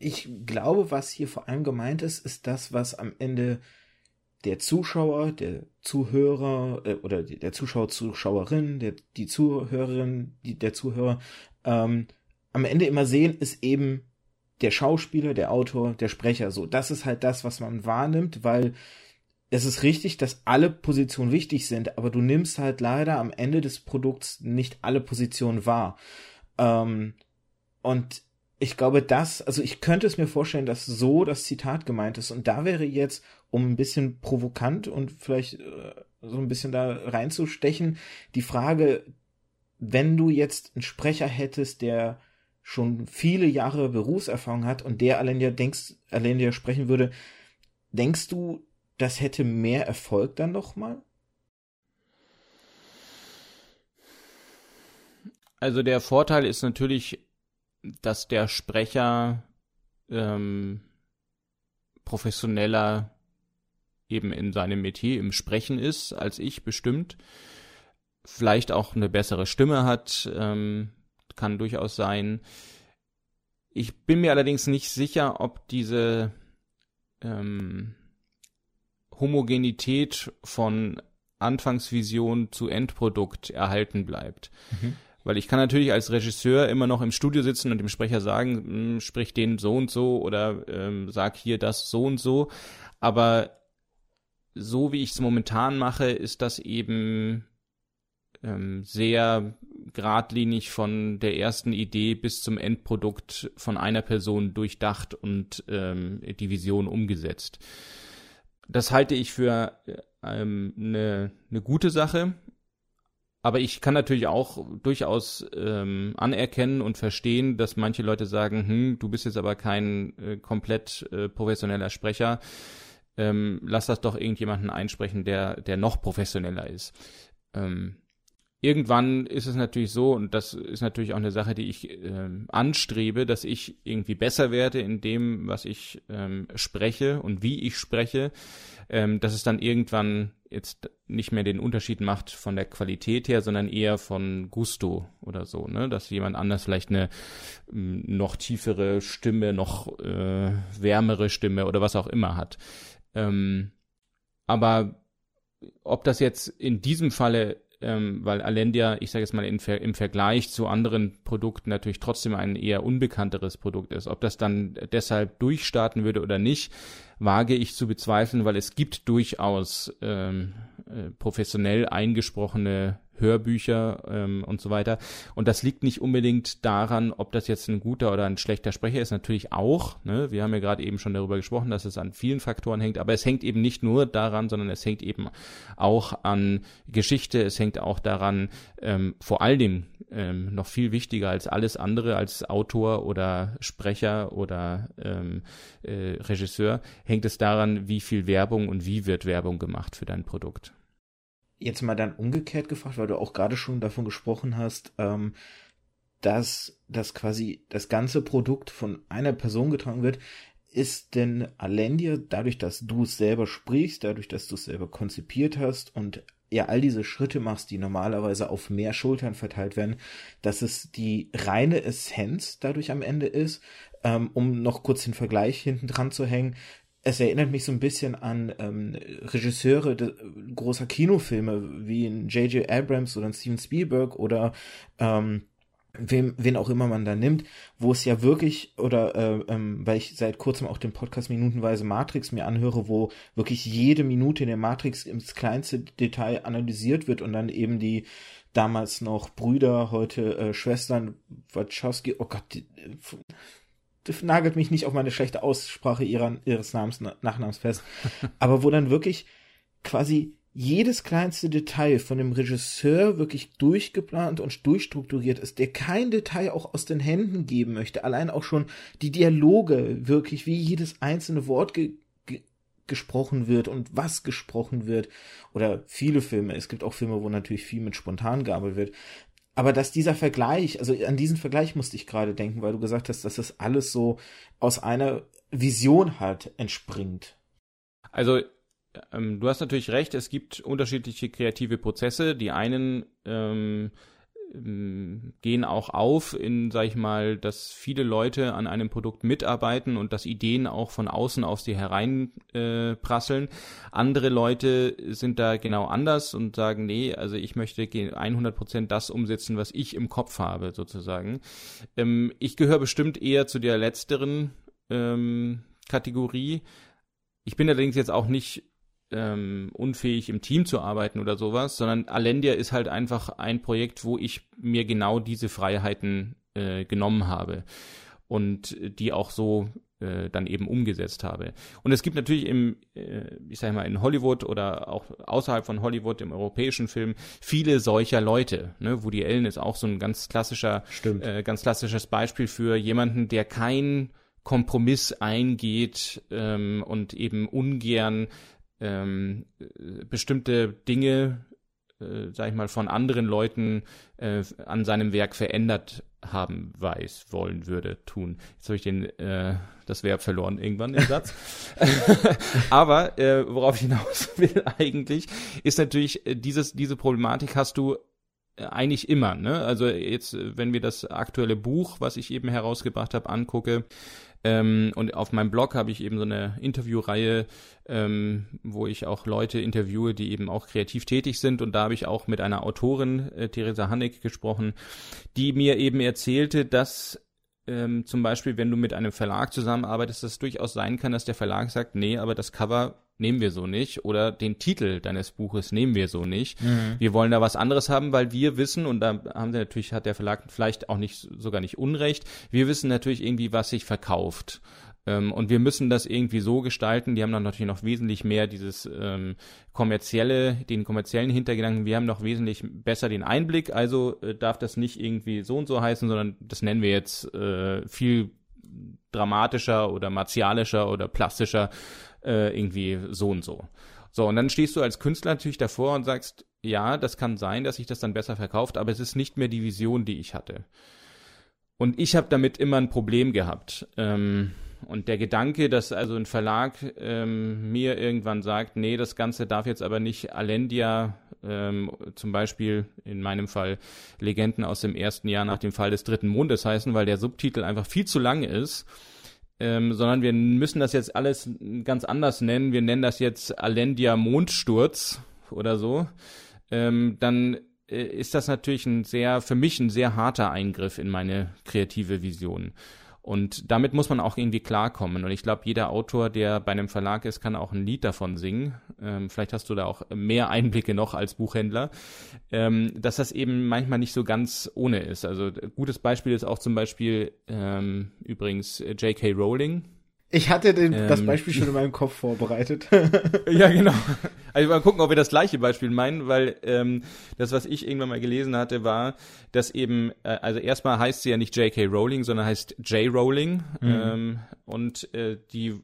Ich glaube, was hier vor allem gemeint ist, ist das, was am Ende der Zuschauer, der Zuhörer äh, oder der Zuschauer, Zuschauerin, der, die Zuhörerin, die, der Zuhörer ähm, am Ende immer sehen, ist eben der Schauspieler, der Autor, der Sprecher. So, das ist halt das, was man wahrnimmt, weil es ist richtig, dass alle Positionen wichtig sind, aber du nimmst halt leider am Ende des Produkts nicht alle Positionen wahr. Ähm, und ich glaube, das, also ich könnte es mir vorstellen, dass so das Zitat gemeint ist. Und da wäre jetzt, um ein bisschen provokant und vielleicht äh, so ein bisschen da reinzustechen, die Frage, wenn du jetzt einen Sprecher hättest, der schon viele Jahre Berufserfahrung hat und der allein ja denkst, allein ja sprechen würde, denkst du, das hätte mehr Erfolg dann nochmal? Also der Vorteil ist natürlich, dass der Sprecher ähm, professioneller eben in seinem Metier im Sprechen ist als ich bestimmt. Vielleicht auch eine bessere Stimme hat, ähm, kann durchaus sein. Ich bin mir allerdings nicht sicher, ob diese ähm, Homogenität von Anfangsvision zu Endprodukt erhalten bleibt. Mhm. Weil ich kann natürlich als Regisseur immer noch im Studio sitzen und dem Sprecher sagen, hm, sprich den so und so oder ähm, sag hier das so und so. Aber so wie ich es momentan mache, ist das eben ähm, sehr geradlinig von der ersten Idee bis zum Endprodukt von einer Person durchdacht und ähm, die Vision umgesetzt. Das halte ich für ähm, eine, eine gute Sache. Aber ich kann natürlich auch durchaus ähm, anerkennen und verstehen, dass manche Leute sagen, hm, du bist jetzt aber kein äh, komplett äh, professioneller Sprecher. Ähm, lass das doch irgendjemanden einsprechen, der, der noch professioneller ist. Ähm, irgendwann ist es natürlich so, und das ist natürlich auch eine Sache, die ich äh, anstrebe, dass ich irgendwie besser werde in dem, was ich ähm, spreche und wie ich spreche, ähm, dass es dann irgendwann jetzt nicht mehr den Unterschied macht von der Qualität her, sondern eher von Gusto oder so, ne? Dass jemand anders vielleicht eine noch tiefere Stimme, noch äh, wärmere Stimme oder was auch immer hat. Ähm, aber ob das jetzt in diesem Falle ähm, weil Alendia, ich sage jetzt mal in, im Vergleich zu anderen Produkten natürlich trotzdem ein eher unbekannteres Produkt ist. Ob das dann deshalb durchstarten würde oder nicht, wage ich zu bezweifeln, weil es gibt durchaus ähm, äh, professionell eingesprochene Hörbücher ähm, und so weiter. Und das liegt nicht unbedingt daran, ob das jetzt ein guter oder ein schlechter Sprecher ist, natürlich auch. Ne? Wir haben ja gerade eben schon darüber gesprochen, dass es an vielen Faktoren hängt, aber es hängt eben nicht nur daran, sondern es hängt eben auch an Geschichte, es hängt auch daran, ähm, vor allen Dingen ähm, noch viel wichtiger als alles andere, als Autor oder Sprecher oder ähm, äh, Regisseur, hängt es daran, wie viel Werbung und wie wird Werbung gemacht für dein Produkt jetzt mal dann umgekehrt gefragt, weil du auch gerade schon davon gesprochen hast, ähm, dass das quasi das ganze Produkt von einer Person getragen wird. Ist denn Alendia, dadurch, dass du es selber sprichst, dadurch, dass du es selber konzipiert hast und ja all diese Schritte machst, die normalerweise auf mehr Schultern verteilt werden, dass es die reine Essenz dadurch am Ende ist, ähm, um noch kurz den Vergleich hinten dran zu hängen, es erinnert mich so ein bisschen an ähm, Regisseure de, großer Kinofilme wie ein J.J. Abrams oder ein Steven Spielberg oder ähm, wem, wen auch immer man da nimmt, wo es ja wirklich, oder äh, ähm, weil ich seit kurzem auch den Podcast Minutenweise Matrix mir anhöre, wo wirklich jede Minute in der Matrix ins kleinste Detail analysiert wird und dann eben die damals noch Brüder, heute äh, Schwestern Wachowski, oh Gott, die, nagelt mich nicht auf meine schlechte Aussprache ihrer, ihres Namens, Nachnamens fest, *laughs* aber wo dann wirklich quasi jedes kleinste Detail von dem Regisseur wirklich durchgeplant und durchstrukturiert ist, der kein Detail auch aus den Händen geben möchte. Allein auch schon die Dialoge wirklich, wie jedes einzelne Wort ge ge gesprochen wird und was gesprochen wird. Oder viele Filme. Es gibt auch Filme, wo natürlich viel mit spontan gearbeitet wird aber dass dieser Vergleich, also an diesen Vergleich musste ich gerade denken, weil du gesagt hast, dass das alles so aus einer Vision halt entspringt. Also ähm, du hast natürlich recht, es gibt unterschiedliche kreative Prozesse. Die einen ähm, gehen auch auf in, sag ich mal, dass viele Leute an einem Produkt mitarbeiten und dass Ideen auch von außen auf sie hereinprasseln. Äh, Andere Leute sind da genau anders und sagen, nee, also ich möchte 100 Prozent das umsetzen, was ich im Kopf habe, sozusagen. Ähm, ich gehöre bestimmt eher zu der letzteren ähm, Kategorie. Ich bin allerdings jetzt auch nicht ähm, unfähig im Team zu arbeiten oder sowas, sondern Alendia ist halt einfach ein Projekt, wo ich mir genau diese Freiheiten äh, genommen habe und die auch so äh, dann eben umgesetzt habe. Und es gibt natürlich im, äh, ich sag mal, in Hollywood oder auch außerhalb von Hollywood im europäischen Film viele solcher Leute. Ne? Woody Allen ist auch so ein ganz klassischer, äh, ganz klassisches Beispiel für jemanden, der kein Kompromiss eingeht ähm, und eben ungern ähm, bestimmte Dinge, äh, sag ich mal, von anderen Leuten äh, an seinem Werk verändert haben weiß, wollen würde, tun. Jetzt habe ich den äh, das Verb verloren irgendwann im Satz. *laughs* Aber äh, worauf ich hinaus will eigentlich, ist natürlich äh, dieses diese Problematik hast du äh, eigentlich immer, ne? Also jetzt, wenn wir das aktuelle Buch, was ich eben herausgebracht habe, angucke, ähm, und auf meinem Blog habe ich eben so eine Interviewreihe, ähm, wo ich auch Leute interviewe, die eben auch kreativ tätig sind. Und da habe ich auch mit einer Autorin, äh, Theresa Hannig, gesprochen, die mir eben erzählte, dass ähm, zum Beispiel, wenn du mit einem Verlag zusammenarbeitest, dass es durchaus sein kann, dass der Verlag sagt, nee, aber das Cover nehmen wir so nicht oder den Titel deines Buches nehmen wir so nicht. Mhm. Wir wollen da was anderes haben, weil wir wissen und da haben sie natürlich hat der Verlag vielleicht auch nicht sogar nicht Unrecht. Wir wissen natürlich irgendwie, was sich verkauft. Ähm, und wir müssen das irgendwie so gestalten. Die haben dann natürlich noch wesentlich mehr dieses ähm, kommerzielle, den kommerziellen Hintergedanken. Wir haben noch wesentlich besser den Einblick. Also äh, darf das nicht irgendwie so und so heißen, sondern das nennen wir jetzt äh, viel dramatischer oder martialischer oder plastischer äh, irgendwie so und so. So, und dann stehst du als Künstler natürlich davor und sagst, ja, das kann sein, dass sich das dann besser verkauft, aber es ist nicht mehr die Vision, die ich hatte. Und ich habe damit immer ein Problem gehabt. Ähm, und der Gedanke, dass also ein Verlag ähm, mir irgendwann sagt, nee, das Ganze darf jetzt aber nicht Alendia, ähm, zum Beispiel in meinem Fall Legenden aus dem ersten Jahr nach dem Fall des dritten Mondes heißen, weil der Subtitel einfach viel zu lang ist ähm, sondern wir müssen das jetzt alles ganz anders nennen. Wir nennen das jetzt Alendia Mondsturz oder so. Ähm, dann äh, ist das natürlich ein sehr, für mich ein sehr harter Eingriff in meine kreative Vision. Und damit muss man auch irgendwie klarkommen. Und ich glaube, jeder Autor, der bei einem Verlag ist, kann auch ein Lied davon singen. Ähm, vielleicht hast du da auch mehr Einblicke noch als Buchhändler, ähm, dass das eben manchmal nicht so ganz ohne ist. Also gutes Beispiel ist auch zum Beispiel ähm, übrigens J.K. Rowling, ich hatte den, ähm, das Beispiel schon in meinem Kopf vorbereitet. *laughs* ja, genau. Also mal gucken, ob wir das gleiche Beispiel meinen, weil ähm, das, was ich irgendwann mal gelesen hatte, war, dass eben, äh, also erstmal heißt sie ja nicht J.K. Rowling, sondern heißt J. Rowling. Mhm. Ähm, und äh, die,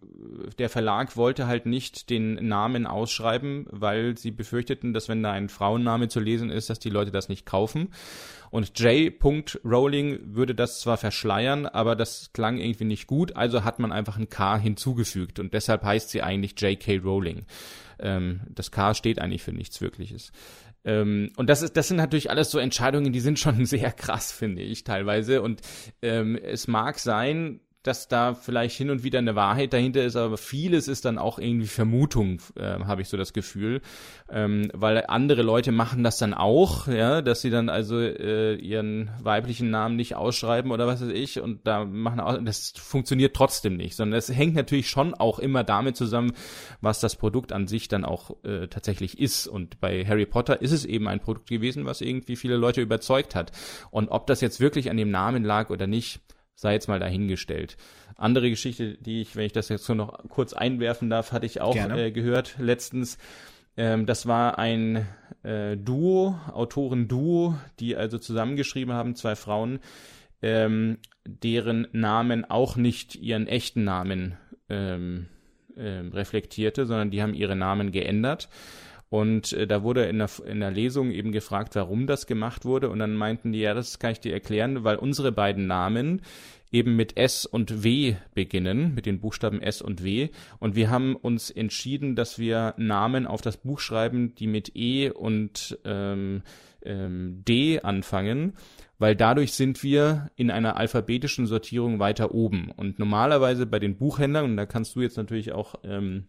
der Verlag wollte halt nicht den Namen ausschreiben, weil sie befürchteten, dass wenn da ein Frauenname zu lesen ist, dass die Leute das nicht kaufen. Und J. Rowling würde das zwar verschleiern, aber das klang irgendwie nicht gut, also hat man einfach ein K hinzugefügt und deshalb heißt sie eigentlich J.K. Rowling. Ähm, das K steht eigentlich für nichts Wirkliches. Ähm, und das ist, das sind natürlich alles so Entscheidungen, die sind schon *laughs* sehr krass, finde ich teilweise. Und ähm, es mag sein, dass da vielleicht hin und wieder eine Wahrheit dahinter ist, aber vieles ist dann auch irgendwie Vermutung, äh, habe ich so das Gefühl, ähm, weil andere Leute machen das dann auch, ja, dass sie dann also äh, ihren weiblichen Namen nicht ausschreiben oder was weiß ich und da machen auch, das funktioniert trotzdem nicht, sondern es hängt natürlich schon auch immer damit zusammen, was das Produkt an sich dann auch äh, tatsächlich ist. Und bei Harry Potter ist es eben ein Produkt gewesen, was irgendwie viele Leute überzeugt hat. Und ob das jetzt wirklich an dem Namen lag oder nicht, sei jetzt mal dahingestellt. Andere Geschichte, die ich, wenn ich das jetzt so noch kurz einwerfen darf, hatte ich auch äh, gehört letztens. Ähm, das war ein äh, Duo, Autoren-Duo, die also zusammengeschrieben haben, zwei Frauen, ähm, deren Namen auch nicht ihren echten Namen ähm, äh, reflektierte, sondern die haben ihre Namen geändert. Und äh, da wurde in der, in der Lesung eben gefragt, warum das gemacht wurde. Und dann meinten die, ja, das kann ich dir erklären, weil unsere beiden Namen eben mit S und W beginnen, mit den Buchstaben S und W. Und wir haben uns entschieden, dass wir Namen auf das Buch schreiben, die mit E und ähm, ähm, D anfangen, weil dadurch sind wir in einer alphabetischen Sortierung weiter oben. Und normalerweise bei den Buchhändlern, und da kannst du jetzt natürlich auch ähm,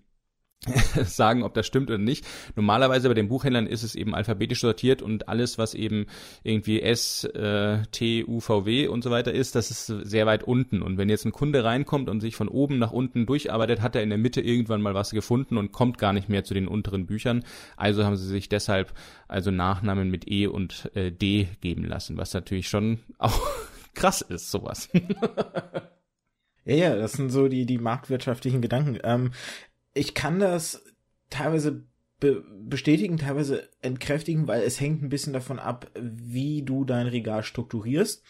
*laughs* sagen, ob das stimmt oder nicht. Normalerweise bei den Buchhändlern ist es eben alphabetisch sortiert und alles, was eben irgendwie S, äh, T, U, V, W und so weiter ist, das ist sehr weit unten. Und wenn jetzt ein Kunde reinkommt und sich von oben nach unten durcharbeitet, hat er in der Mitte irgendwann mal was gefunden und kommt gar nicht mehr zu den unteren Büchern. Also haben sie sich deshalb also Nachnamen mit E und äh, D geben lassen, was natürlich schon *laughs* auch krass ist, sowas. *laughs* Ja, ja, das sind so die, die marktwirtschaftlichen Gedanken. Ähm, ich kann das teilweise be bestätigen, teilweise entkräftigen, weil es hängt ein bisschen davon ab, wie du dein Regal strukturierst.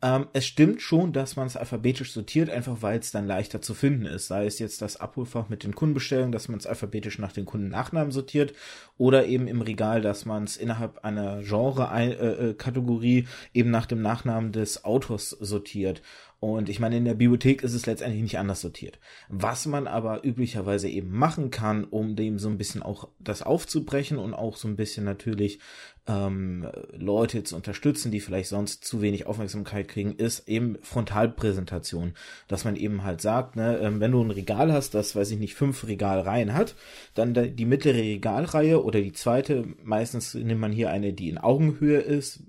Ähm, es stimmt schon, dass man es alphabetisch sortiert, einfach weil es dann leichter zu finden ist. Sei es jetzt das Abholfach mit den Kundenbestellungen, dass man es alphabetisch nach den Kundennachnamen sortiert oder eben im Regal, dass man es innerhalb einer Genre-Kategorie äh, äh, eben nach dem Nachnamen des Autors sortiert. Und ich meine, in der Bibliothek ist es letztendlich nicht anders sortiert. Was man aber üblicherweise eben machen kann, um dem so ein bisschen auch das aufzubrechen und auch so ein bisschen natürlich ähm, Leute zu unterstützen, die vielleicht sonst zu wenig Aufmerksamkeit kriegen, ist eben Frontalpräsentation. Dass man eben halt sagt, ne, ähm, wenn du ein Regal hast, das, weiß ich nicht, fünf Regalreihen hat, dann die mittlere Regalreihe oder die zweite, meistens nimmt man hier eine, die in Augenhöhe ist,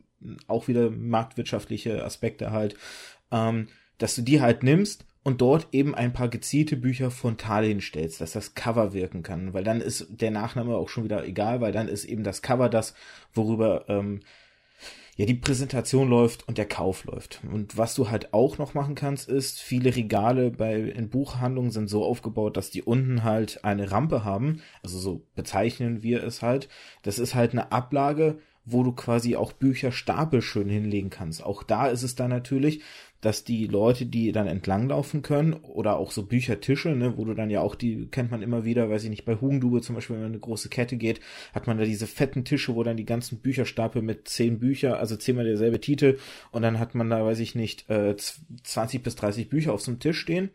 auch wieder marktwirtschaftliche Aspekte halt, ähm, dass du die halt nimmst und dort eben ein paar gezielte Bücher frontal hinstellst, dass das Cover wirken kann, weil dann ist der Nachname auch schon wieder egal, weil dann ist eben das Cover das, worüber ähm, ja die Präsentation läuft und der Kauf läuft. Und was du halt auch noch machen kannst, ist, viele Regale bei in Buchhandlungen sind so aufgebaut, dass die unten halt eine Rampe haben, also so bezeichnen wir es halt. Das ist halt eine Ablage, wo du quasi auch Bücher stapelschön hinlegen kannst. Auch da ist es dann natürlich, dass die Leute, die dann entlanglaufen können, oder auch so Büchertische, ne, wo du dann ja auch, die kennt man immer wieder, weiß ich nicht, bei Hugendube zum Beispiel, wenn man eine große Kette geht, hat man da diese fetten Tische, wo dann die ganzen Bücherstapel mit zehn Bücher, also zehnmal derselbe Titel, und dann hat man da, weiß ich nicht, äh, 20 bis 30 Bücher auf so einem Tisch stehen.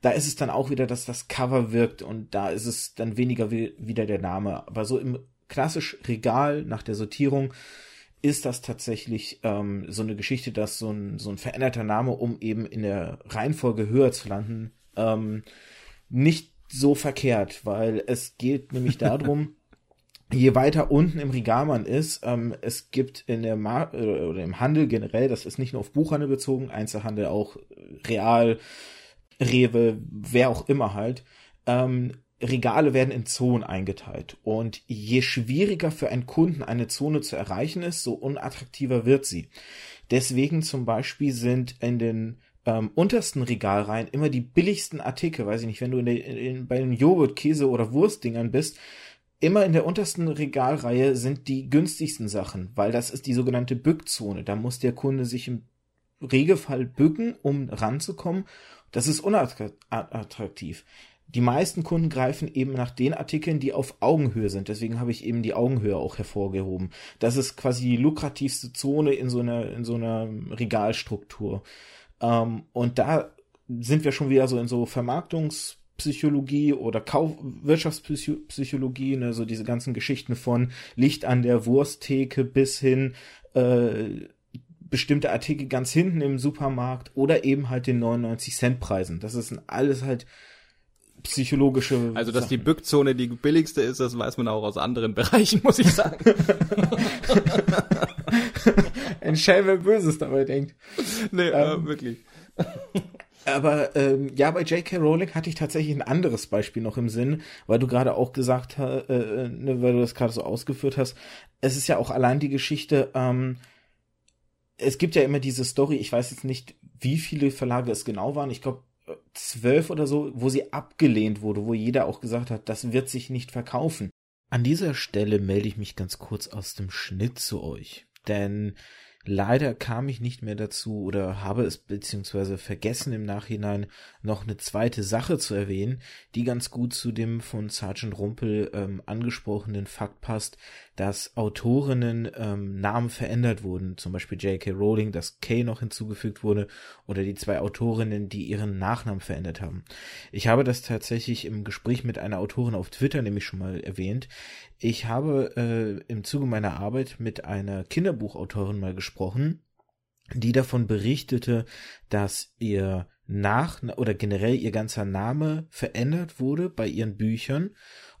Da ist es dann auch wieder, dass das Cover wirkt und da ist es dann weniger wieder der Name. Aber so im klassisch Regal nach der Sortierung ist das tatsächlich ähm, so eine Geschichte, dass so ein, so ein veränderter Name, um eben in der Reihenfolge höher zu landen, ähm, nicht so verkehrt, weil es geht nämlich darum, *laughs* je weiter unten im Regal man ist, ähm, es gibt in der Mar äh, oder im Handel generell, das ist nicht nur auf Buchhandel bezogen, Einzelhandel auch Real, Rewe, wer auch immer halt, ähm, Regale werden in Zonen eingeteilt. Und je schwieriger für einen Kunden eine Zone zu erreichen ist, so unattraktiver wird sie. Deswegen zum Beispiel sind in den ähm, untersten Regalreihen immer die billigsten Artikel, weiß ich nicht, wenn du in der, in, bei den Joghurt, Käse oder Wurstdingern bist, immer in der untersten Regalreihe sind die günstigsten Sachen, weil das ist die sogenannte Bückzone. Da muss der Kunde sich im Regelfall bücken, um ranzukommen. Das ist unattraktiv die meisten Kunden greifen eben nach den Artikeln, die auf Augenhöhe sind. Deswegen habe ich eben die Augenhöhe auch hervorgehoben. Das ist quasi die lukrativste Zone in so einer, in so einer Regalstruktur. Ähm, und da sind wir schon wieder so in so Vermarktungspsychologie oder Kauf Wirtschaftspsychologie, ne, so diese ganzen Geschichten von Licht an der Wursttheke bis hin äh, bestimmte Artikel ganz hinten im Supermarkt oder eben halt den 99 Cent Preisen. Das ist alles halt psychologische. Also, dass Sachen. die Bückzone die billigste ist, das weiß man auch aus anderen *laughs* Bereichen, muss ich sagen. *laughs* Ein Schelm, wer Böses dabei denkt. Nee, ähm, äh, wirklich. *laughs* Aber ähm, ja, bei J.K. Rowling hatte ich tatsächlich ein anderes Beispiel noch im Sinn, weil du gerade auch gesagt hast, äh, äh, ne, weil du das gerade so ausgeführt hast. Es ist ja auch allein die Geschichte, ähm, es gibt ja immer diese Story, ich weiß jetzt nicht, wie viele Verlage es genau waren. Ich glaube, zwölf oder so, wo sie abgelehnt wurde, wo jeder auch gesagt hat, das wird sich nicht verkaufen. An dieser Stelle melde ich mich ganz kurz aus dem Schnitt zu euch, denn Leider kam ich nicht mehr dazu oder habe es beziehungsweise vergessen im Nachhinein noch eine zweite Sache zu erwähnen, die ganz gut zu dem von Sergeant Rumpel ähm, angesprochenen Fakt passt, dass Autorinnen ähm, Namen verändert wurden, zum Beispiel J.K. Rowling, dass Kay noch hinzugefügt wurde oder die zwei Autorinnen, die ihren Nachnamen verändert haben. Ich habe das tatsächlich im Gespräch mit einer Autorin auf Twitter nämlich schon mal erwähnt. Ich habe äh, im Zuge meiner Arbeit mit einer Kinderbuchautorin mal gesprochen, die davon berichtete, dass ihr nach oder generell ihr ganzer Name verändert wurde bei ihren Büchern.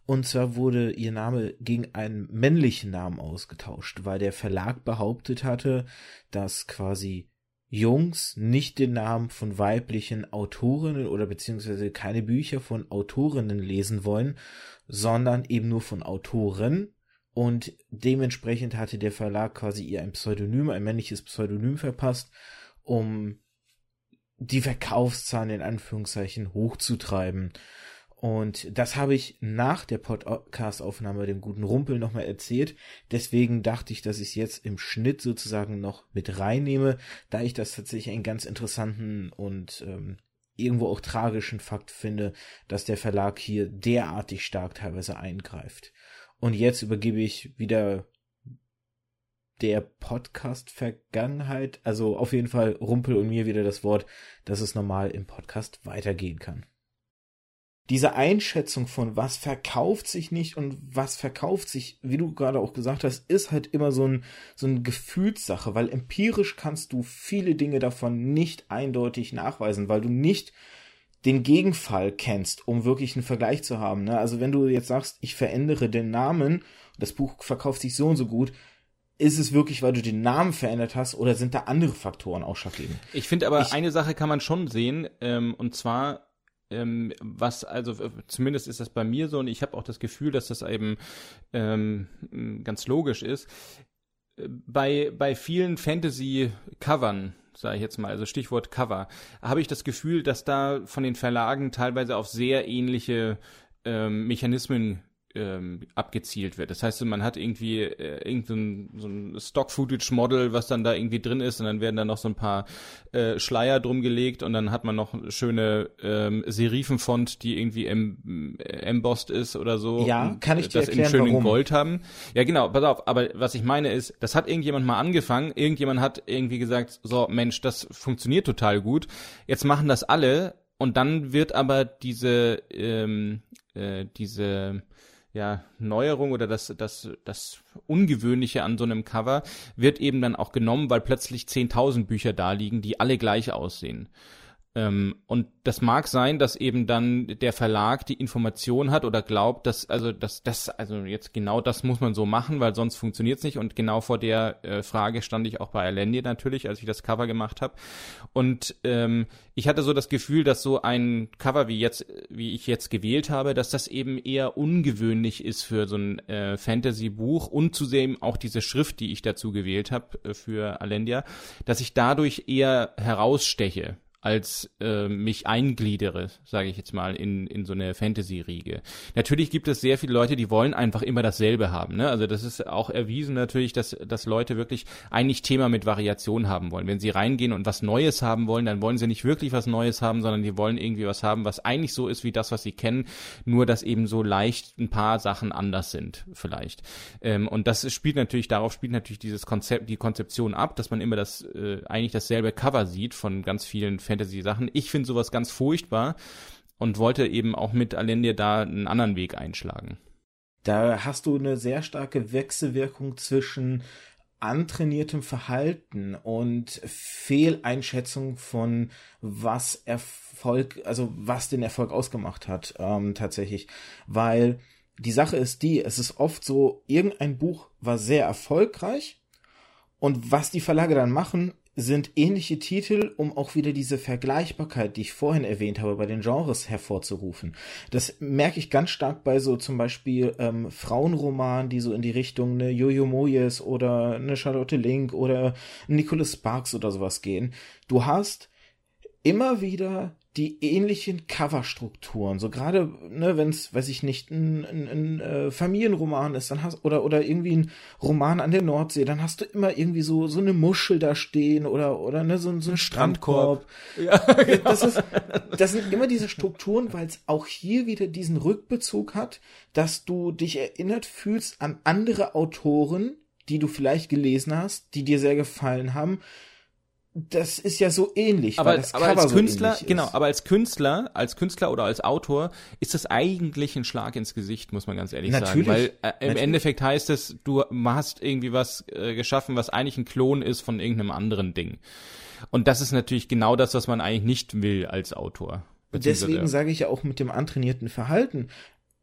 Und zwar wurde ihr Name gegen einen männlichen Namen ausgetauscht, weil der Verlag behauptet hatte, dass quasi Jungs nicht den Namen von weiblichen Autorinnen oder beziehungsweise keine Bücher von Autorinnen lesen wollen, sondern eben nur von Autoren. Und dementsprechend hatte der Verlag quasi ihr ein Pseudonym, ein männliches Pseudonym verpasst, um die Verkaufszahlen in Anführungszeichen hochzutreiben. Und das habe ich nach der Podcast-Aufnahme dem guten Rumpel nochmal erzählt. Deswegen dachte ich, dass ich es jetzt im Schnitt sozusagen noch mit reinnehme, da ich das tatsächlich einen ganz interessanten und ähm, irgendwo auch tragischen Fakt finde, dass der Verlag hier derartig stark teilweise eingreift. Und jetzt übergebe ich wieder der Podcast-Vergangenheit, also auf jeden Fall Rumpel und mir wieder das Wort, dass es normal im Podcast weitergehen kann. Diese Einschätzung von was verkauft sich nicht und was verkauft sich, wie du gerade auch gesagt hast, ist halt immer so ein, so eine Gefühlssache, weil empirisch kannst du viele Dinge davon nicht eindeutig nachweisen, weil du nicht den Gegenfall kennst, um wirklich einen Vergleich zu haben. Ne? Also wenn du jetzt sagst, ich verändere den Namen, das Buch verkauft sich so und so gut, ist es wirklich, weil du den Namen verändert hast oder sind da andere Faktoren ausschlaggebend? Ich finde aber, ich, eine Sache kann man schon sehen, ähm, und zwar, ähm, was, also zumindest ist das bei mir so, und ich habe auch das Gefühl, dass das eben ähm, ganz logisch ist. Bei, bei vielen Fantasy-Covern, sage ich jetzt mal, also Stichwort Cover, habe ich das Gefühl, dass da von den Verlagen teilweise auf sehr ähnliche ähm, Mechanismen ähm, abgezielt wird. Das heißt, man hat irgendwie äh, irgendein so ein Stock-Footage-Model, was dann da irgendwie drin ist und dann werden da noch so ein paar äh, Schleier drum gelegt und dann hat man noch eine schöne ähm, Serifenfont, die irgendwie em, äh, embossed ist oder so. Ja, kann ich dir das erklären, in schönen warum? Gold haben. Ja, genau, pass auf, aber was ich meine ist, das hat irgendjemand mal angefangen, irgendjemand hat irgendwie gesagt, so Mensch, das funktioniert total gut. Jetzt machen das alle und dann wird aber diese ähm, äh, diese ja, Neuerung oder das, das, das Ungewöhnliche an so einem Cover wird eben dann auch genommen, weil plötzlich 10.000 Bücher da liegen, die alle gleich aussehen. Ähm, und das mag sein, dass eben dann der Verlag die Information hat oder glaubt, dass also dass das also jetzt genau das muss man so machen, weil sonst funktioniert es nicht. Und genau vor der äh, Frage stand ich auch bei Alendi natürlich, als ich das Cover gemacht habe. Und ähm, ich hatte so das Gefühl, dass so ein Cover wie jetzt, wie ich jetzt gewählt habe, dass das eben eher ungewöhnlich ist für so ein äh, Fantasy-Buch und zudem auch diese Schrift, die ich dazu gewählt habe äh, für Alendia, dass ich dadurch eher heraussteche als äh, mich eingliedere, sage ich jetzt mal, in, in so eine Fantasy-Riege. Natürlich gibt es sehr viele Leute, die wollen einfach immer dasselbe haben. Ne? Also das ist auch erwiesen natürlich, dass, dass Leute wirklich eigentlich Thema mit Variation haben wollen. Wenn sie reingehen und was Neues haben wollen, dann wollen sie nicht wirklich was Neues haben, sondern die wollen irgendwie was haben, was eigentlich so ist wie das, was sie kennen, nur dass eben so leicht ein paar Sachen anders sind vielleicht. Ähm, und das spielt natürlich, darauf spielt natürlich dieses Konzept, die Konzeption ab, dass man immer das äh, eigentlich dasselbe Cover sieht von ganz vielen Fantasy Fantasy-Sachen. Ich finde sowas ganz furchtbar und wollte eben auch mit Alendir da einen anderen Weg einschlagen. Da hast du eine sehr starke Wechselwirkung zwischen antrainiertem Verhalten und Fehleinschätzung von was Erfolg, also was den Erfolg ausgemacht hat, ähm, tatsächlich. Weil die Sache ist die, es ist oft so, irgendein Buch war sehr erfolgreich und was die Verlage dann machen, sind ähnliche Titel, um auch wieder diese Vergleichbarkeit, die ich vorhin erwähnt habe, bei den Genres hervorzurufen. Das merke ich ganz stark bei so zum Beispiel ähm, Frauenromanen, die so in die Richtung eine Jojo Moyes oder eine Charlotte Link oder Nicholas Sparks oder sowas gehen. Du hast immer wieder die ähnlichen Coverstrukturen. So gerade, ne, wenn es, weiß ich nicht, ein, ein, ein äh, Familienroman ist, dann hast oder oder irgendwie ein Roman an der Nordsee, dann hast du immer irgendwie so so eine Muschel da stehen oder oder ne so, so ein Strandkorb. Ja, *laughs* genau. Das ist, das sind immer diese Strukturen, weil es auch hier wieder diesen Rückbezug hat, dass du dich erinnert fühlst an andere Autoren, die du vielleicht gelesen hast, die dir sehr gefallen haben das ist ja so ähnlich, aber, aber als Künstler, so genau, aber als Künstler, als Künstler oder als Autor ist das eigentlich ein Schlag ins Gesicht, muss man ganz ehrlich Natürlich. sagen, weil äh, im Natürlich. Endeffekt heißt es, du hast irgendwie was äh, geschaffen, was eigentlich ein Klon ist von irgendeinem anderen Ding. Und das ist natürlich genau das, was man eigentlich nicht will als Autor. Deswegen sage ich ja auch mit dem antrainierten Verhalten,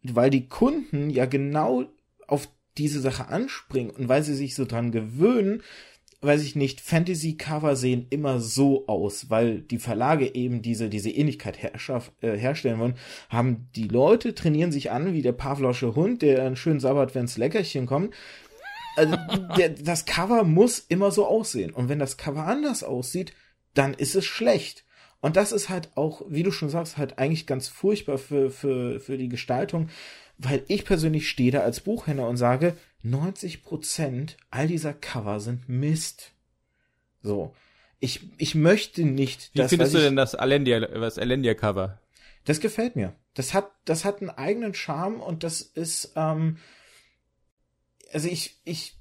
weil die Kunden ja genau auf diese Sache anspringen und weil sie sich so dran gewöhnen, weiß ich nicht, Fantasy-Cover sehen immer so aus, weil die Verlage eben diese, diese Ähnlichkeit äh, herstellen wollen, haben die Leute, trainieren sich an wie der Pavlosche Hund, der einen schönen sabbert, wenn's Leckerchen kommt. Also, *laughs* der, das Cover muss immer so aussehen. Und wenn das Cover anders aussieht, dann ist es schlecht. Und das ist halt auch, wie du schon sagst, halt eigentlich ganz furchtbar für, für, für die Gestaltung, weil ich persönlich stehe da als Buchhändler und sage, 90 Prozent all dieser Cover sind Mist. So. Ich, ich möchte nicht, Wie findest du denn das Alendia, das Alendia Cover? Das gefällt mir. Das hat, das hat einen eigenen Charme und das ist, ähm, also ich, ich,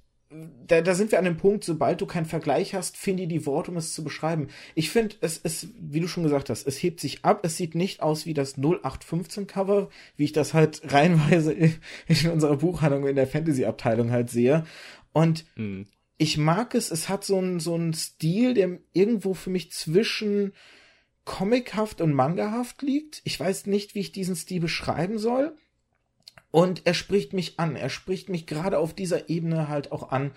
da, da sind wir an dem Punkt, sobald du keinen Vergleich hast, finde die Worte, um es zu beschreiben. Ich finde, es ist, wie du schon gesagt hast, es hebt sich ab. Es sieht nicht aus wie das 0815 Cover, wie ich das halt *laughs* reihenweise in, in unserer Buchhandlung in der Fantasy-Abteilung halt sehe. Und mhm. ich mag es, es hat so einen so einen Stil, der irgendwo für mich zwischen comichaft und mangahaft liegt. Ich weiß nicht, wie ich diesen Stil beschreiben soll. Und er spricht mich an. Er spricht mich gerade auf dieser Ebene halt auch an.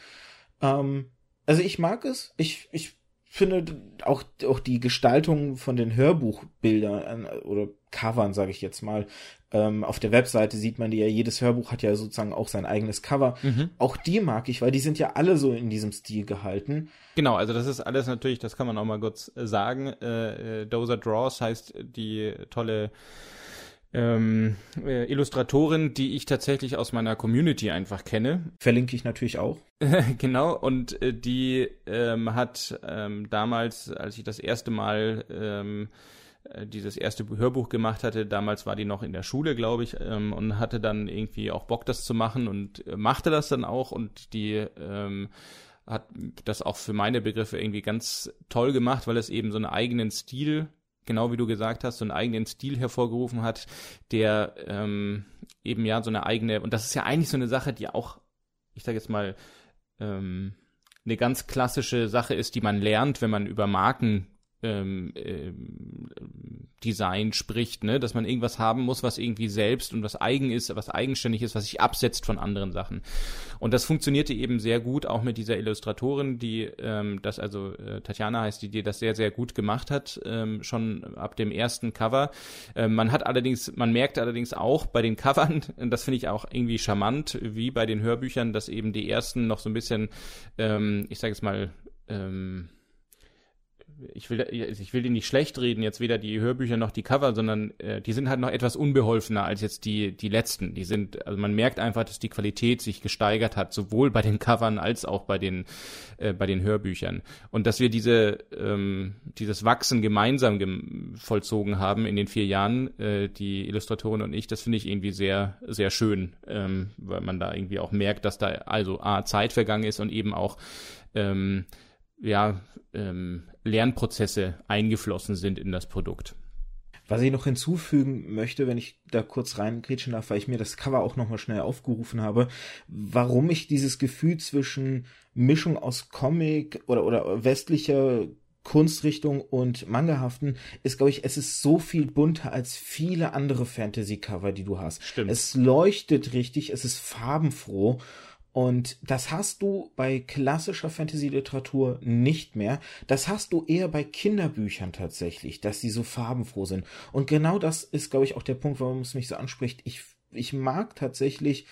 Ähm, also ich mag es. Ich, ich finde auch, auch die Gestaltung von den Hörbuchbildern oder Covern, sage ich jetzt mal. Ähm, auf der Webseite sieht man die ja, jedes Hörbuch hat ja sozusagen auch sein eigenes Cover. Mhm. Auch die mag ich, weil die sind ja alle so in diesem Stil gehalten. Genau, also das ist alles natürlich, das kann man auch mal kurz sagen. Äh, äh, Dozer Draws heißt die tolle ähm, äh, Illustratorin, die ich tatsächlich aus meiner Community einfach kenne. *laughs* Verlinke ich natürlich auch. genau, und äh, die ähm, hat ähm, damals, als ich das erste Mal ähm, äh, dieses erste Hörbuch gemacht hatte, damals war die noch in der Schule, glaube ich, ähm, und hatte dann irgendwie auch Bock, das zu machen und äh, machte das dann auch und die ähm, hat das auch für meine Begriffe irgendwie ganz toll gemacht, weil es eben so einen eigenen Stil genau wie du gesagt hast, so einen eigenen Stil hervorgerufen hat, der ähm, eben ja so eine eigene, und das ist ja eigentlich so eine Sache, die auch, ich sage jetzt mal, ähm, eine ganz klassische Sache ist, die man lernt, wenn man über Marken ähm, ähm, Design spricht, ne? dass man irgendwas haben muss, was irgendwie selbst und was eigen ist, was eigenständig ist, was sich absetzt von anderen Sachen. Und das funktionierte eben sehr gut, auch mit dieser Illustratorin, die ähm, das also äh, Tatjana heißt, die, die das sehr, sehr gut gemacht hat, ähm, schon ab dem ersten Cover. Ähm, man hat allerdings, man merkt allerdings auch bei den Covern, *laughs* das finde ich auch irgendwie charmant, wie bei den Hörbüchern, dass eben die ersten noch so ein bisschen, ähm, ich sage jetzt mal, ähm, ich will, ich will die nicht schlecht reden, jetzt weder die Hörbücher noch die Cover, sondern äh, die sind halt noch etwas unbeholfener als jetzt die, die letzten. Die sind, also man merkt einfach, dass die Qualität sich gesteigert hat, sowohl bei den Covern als auch bei den, äh, bei den Hörbüchern. Und dass wir diese, ähm, dieses Wachsen gemeinsam gem vollzogen haben in den vier Jahren, äh, die Illustratorin und ich, das finde ich irgendwie sehr, sehr schön, ähm, weil man da irgendwie auch merkt, dass da also A, Zeit vergangen ist und eben auch ähm, ja, ähm, Lernprozesse eingeflossen sind in das Produkt. Was ich noch hinzufügen möchte, wenn ich da kurz reingrätschen darf, weil ich mir das Cover auch nochmal schnell aufgerufen habe, warum ich dieses Gefühl zwischen Mischung aus Comic oder, oder westlicher Kunstrichtung und Mangahaften ist, glaube ich, es ist so viel bunter als viele andere Fantasy-Cover, die du hast. Stimmt. Es leuchtet richtig, es ist farbenfroh und das hast du bei klassischer Fantasy-Literatur nicht mehr. Das hast du eher bei Kinderbüchern tatsächlich, dass sie so farbenfroh sind. Und genau das ist, glaube ich, auch der Punkt, warum es mich so anspricht. Ich, ich mag tatsächlich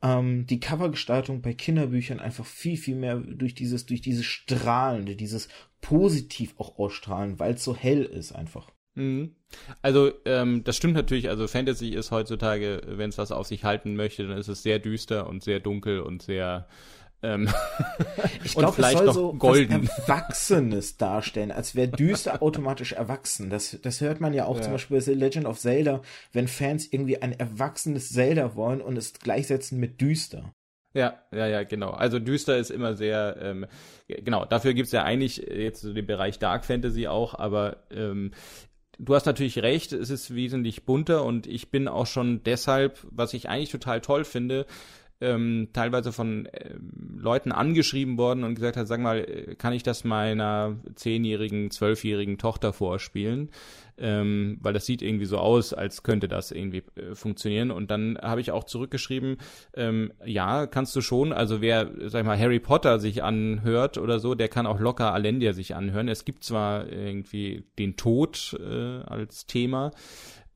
ähm, die Covergestaltung bei Kinderbüchern einfach viel, viel mehr durch dieses, durch dieses Strahlende, dieses positiv auch ausstrahlen, weil es so hell ist einfach. Mhm. Also ähm, das stimmt natürlich, also Fantasy ist heutzutage, wenn es was auf sich halten möchte, dann ist es sehr düster und sehr dunkel und sehr ähm, *laughs* ich glaube, es soll so golden. Erwachsenes darstellen, als wäre düster *laughs* automatisch erwachsen. Das, das hört man ja auch ja. zum Beispiel bei The Legend of Zelda, wenn Fans irgendwie ein erwachsenes Zelda wollen und es gleichsetzen mit düster. Ja, ja, ja, genau. Also düster ist immer sehr, ähm, genau, dafür gibt's ja eigentlich jetzt so den Bereich Dark Fantasy auch, aber ähm, du hast natürlich recht, es ist wesentlich bunter und ich bin auch schon deshalb, was ich eigentlich total toll finde, ähm, teilweise von äh, Leuten angeschrieben worden und gesagt hat, sag mal, äh, kann ich das meiner zehnjährigen, zwölfjährigen Tochter vorspielen? Ähm, weil das sieht irgendwie so aus, als könnte das irgendwie äh, funktionieren. Und dann habe ich auch zurückgeschrieben, ähm, ja, kannst du schon. Also wer, sag ich mal, Harry Potter sich anhört oder so, der kann auch locker Alendia sich anhören. Es gibt zwar irgendwie den Tod äh, als Thema,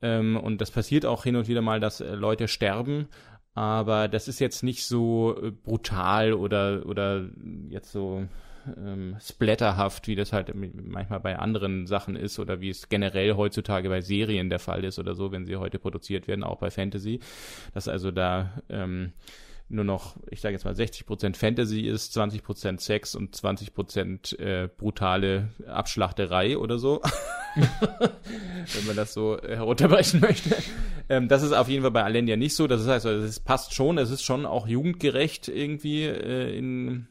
ähm, und das passiert auch hin und wieder mal, dass äh, Leute sterben aber das ist jetzt nicht so äh, brutal oder oder jetzt so ähm, splatterhaft, wie das halt manchmal bei anderen Sachen ist oder wie es generell heutzutage bei Serien der Fall ist oder so, wenn sie heute produziert werden, auch bei Fantasy. Dass also da ähm, nur noch, ich sage jetzt mal, 60% Fantasy ist, 20% Sex und 20% äh, brutale Abschlachterei oder so. *laughs* Wenn man das so herunterbrechen möchte. Ähm, das ist auf jeden Fall bei Alendia nicht so. Das heißt, es passt schon, es ist schon auch jugendgerecht irgendwie äh, in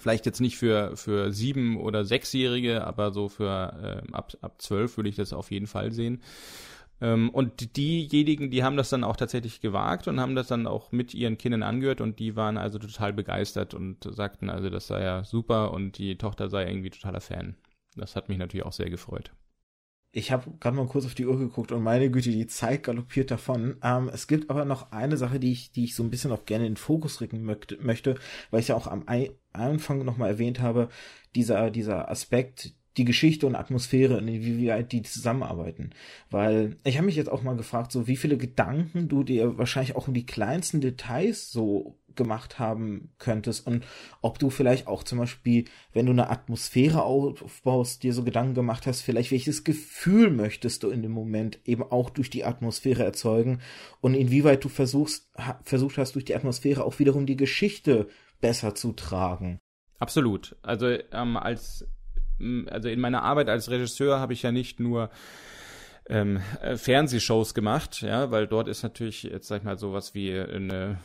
vielleicht jetzt nicht für für sieben oder sechsjährige, aber so für äh, ab ab zwölf würde ich das auf jeden Fall sehen. Ähm, und diejenigen, die haben das dann auch tatsächlich gewagt und haben das dann auch mit ihren Kindern angehört und die waren also total begeistert und sagten also, das sei ja super und die Tochter sei irgendwie totaler Fan. Das hat mich natürlich auch sehr gefreut. Ich habe gerade mal kurz auf die Uhr geguckt und meine Güte, die Zeit galoppiert davon. Ähm, es gibt aber noch eine Sache, die ich, die ich so ein bisschen auch gerne in den Fokus rücken möchte, weil ich ja auch am Anfang nochmal erwähnt habe, dieser, dieser Aspekt, die Geschichte und Atmosphäre und inwieweit die zusammenarbeiten. Weil ich habe mich jetzt auch mal gefragt, so wie viele Gedanken du dir wahrscheinlich auch um die kleinsten Details so gemacht haben könntest und ob du vielleicht auch zum Beispiel, wenn du eine Atmosphäre aufbaust, dir so Gedanken gemacht hast, vielleicht welches Gefühl möchtest du in dem Moment eben auch durch die Atmosphäre erzeugen und inwieweit du versuchst, versucht hast, durch die Atmosphäre auch wiederum die Geschichte besser zu tragen. Absolut. Also ähm, als also in meiner Arbeit als Regisseur habe ich ja nicht nur ähm, äh, Fernsehshows gemacht, ja, weil dort ist natürlich jetzt sag ich mal sowas wie eine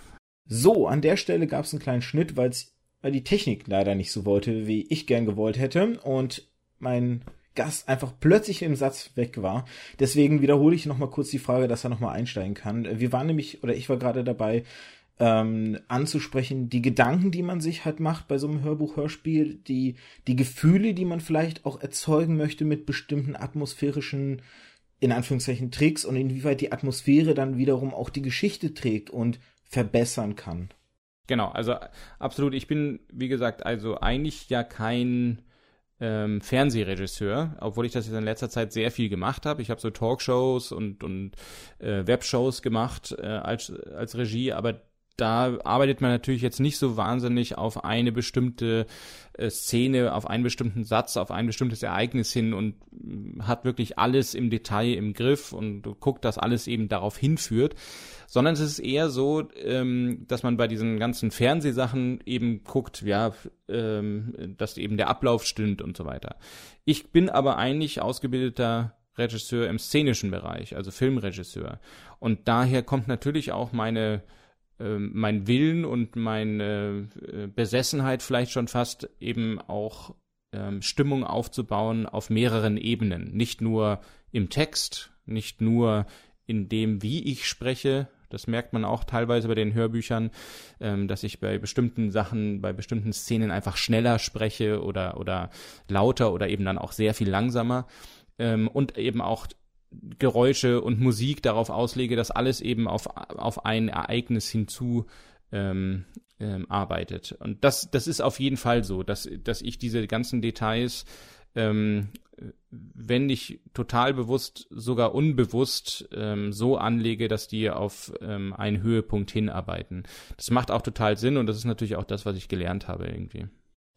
So, an der Stelle gab es einen kleinen Schnitt, weil's, weil die Technik leider nicht so wollte, wie ich gern gewollt hätte und mein Gast einfach plötzlich im Satz weg war. Deswegen wiederhole ich nochmal kurz die Frage, dass er nochmal einsteigen kann. Wir waren nämlich, oder ich war gerade dabei, ähm, anzusprechen, die Gedanken, die man sich halt macht bei so einem Hörbuch-Hörspiel, die, die Gefühle, die man vielleicht auch erzeugen möchte mit bestimmten atmosphärischen, in Anführungszeichen, Tricks und inwieweit die Atmosphäre dann wiederum auch die Geschichte trägt und verbessern kann. Genau, also absolut. Ich bin, wie gesagt, also eigentlich ja kein ähm, Fernsehregisseur, obwohl ich das jetzt in letzter Zeit sehr viel gemacht habe. Ich habe so Talkshows und, und äh, Webshows gemacht äh, als, als Regie, aber da arbeitet man natürlich jetzt nicht so wahnsinnig auf eine bestimmte äh, Szene, auf einen bestimmten Satz, auf ein bestimmtes Ereignis hin und mm, hat wirklich alles im Detail im Griff und guckt, dass alles eben darauf hinführt, sondern es ist eher so, ähm, dass man bei diesen ganzen Fernsehsachen eben guckt, ja, ähm, dass eben der Ablauf stimmt und so weiter. Ich bin aber eigentlich ausgebildeter Regisseur im szenischen Bereich, also Filmregisseur. Und daher kommt natürlich auch meine mein Willen und meine äh, Besessenheit vielleicht schon fast eben auch ähm, Stimmung aufzubauen auf mehreren Ebenen. Nicht nur im Text, nicht nur in dem, wie ich spreche. Das merkt man auch teilweise bei den Hörbüchern, ähm, dass ich bei bestimmten Sachen, bei bestimmten Szenen einfach schneller spreche oder, oder lauter oder eben dann auch sehr viel langsamer. und eben auch Geräusche und Musik darauf auslege, dass alles eben auf, auf ein Ereignis hinzu ähm, ähm, arbeitet. Und das, das ist auf jeden Fall so, dass, dass ich diese ganzen Details, ähm, wenn nicht total bewusst, sogar unbewusst ähm, so anlege, dass die auf ähm, einen Höhepunkt hinarbeiten. Das macht auch total Sinn und das ist natürlich auch das, was ich gelernt habe irgendwie.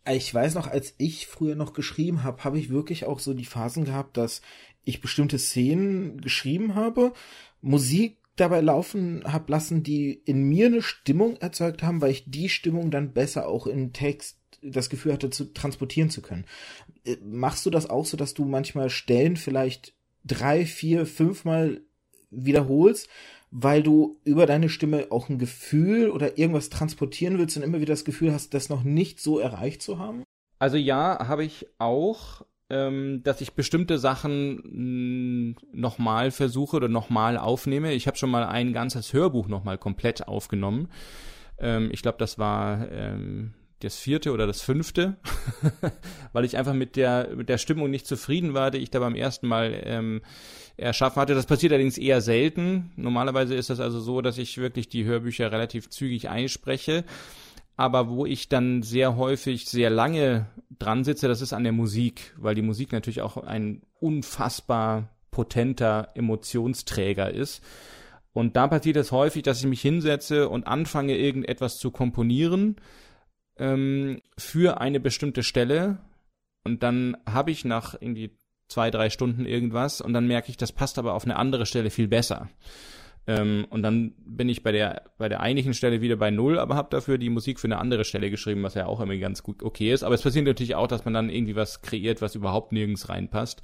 Ich weiß noch, als ich früher noch geschrieben habe, habe ich wirklich auch so die Phasen gehabt, dass ich bestimmte Szenen geschrieben habe, Musik dabei laufen habe lassen, die in mir eine Stimmung erzeugt haben, weil ich die Stimmung dann besser auch in Text das Gefühl hatte, zu transportieren zu können. Äh, machst du das auch so, dass du manchmal Stellen vielleicht drei, vier, fünfmal wiederholst, weil du über deine Stimme auch ein Gefühl oder irgendwas transportieren willst und immer wieder das Gefühl hast, das noch nicht so erreicht zu haben? Also ja, habe ich auch ähm, dass ich bestimmte Sachen nochmal versuche oder nochmal aufnehme. Ich habe schon mal ein ganzes Hörbuch nochmal komplett aufgenommen. Ähm, ich glaube, das war ähm, das vierte oder das fünfte, *laughs* weil ich einfach mit der, mit der Stimmung nicht zufrieden war, die ich da beim ersten Mal ähm, erschaffen hatte. Das passiert allerdings eher selten. Normalerweise ist das also so, dass ich wirklich die Hörbücher relativ zügig einspreche aber wo ich dann sehr häufig sehr lange dran sitze, das ist an der Musik, weil die Musik natürlich auch ein unfassbar potenter Emotionsträger ist. Und da passiert es häufig, dass ich mich hinsetze und anfange, irgendetwas zu komponieren ähm, für eine bestimmte Stelle und dann habe ich nach irgendwie zwei, drei Stunden irgendwas und dann merke ich, das passt aber auf eine andere Stelle viel besser. Ähm, und dann bin ich bei der bei der eigentlichen Stelle wieder bei null, aber habe dafür die Musik für eine andere Stelle geschrieben, was ja auch immer ganz gut okay ist. Aber es passiert natürlich auch, dass man dann irgendwie was kreiert, was überhaupt nirgends reinpasst.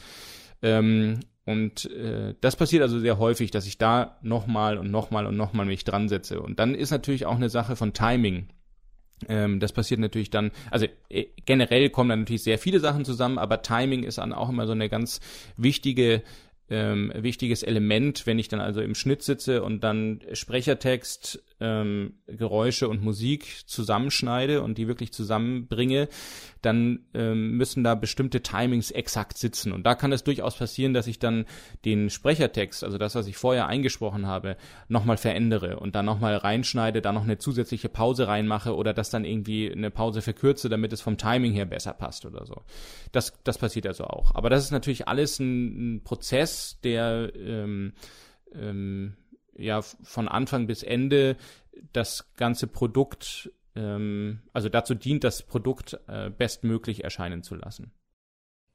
Ähm, und äh, das passiert also sehr häufig, dass ich da nochmal und nochmal und nochmal mich dran setze. Und dann ist natürlich auch eine Sache von Timing. Ähm, das passiert natürlich dann, also äh, generell kommen dann natürlich sehr viele Sachen zusammen, aber Timing ist dann auch immer so eine ganz wichtige ähm, wichtiges Element, wenn ich dann also im Schnitt sitze und dann Sprechertext, ähm, Geräusche und Musik zusammenschneide und die wirklich zusammenbringe, dann ähm, müssen da bestimmte Timings exakt sitzen. Und da kann es durchaus passieren, dass ich dann den Sprechertext, also das, was ich vorher eingesprochen habe, nochmal verändere und dann nochmal reinschneide, da noch eine zusätzliche Pause reinmache oder das dann irgendwie eine Pause verkürze, damit es vom Timing her besser passt oder so. Das, das passiert also auch. Aber das ist natürlich alles ein, ein Prozess, der ähm, ähm, ja von Anfang bis Ende das ganze Produkt, ähm, also dazu dient, das Produkt äh, bestmöglich erscheinen zu lassen.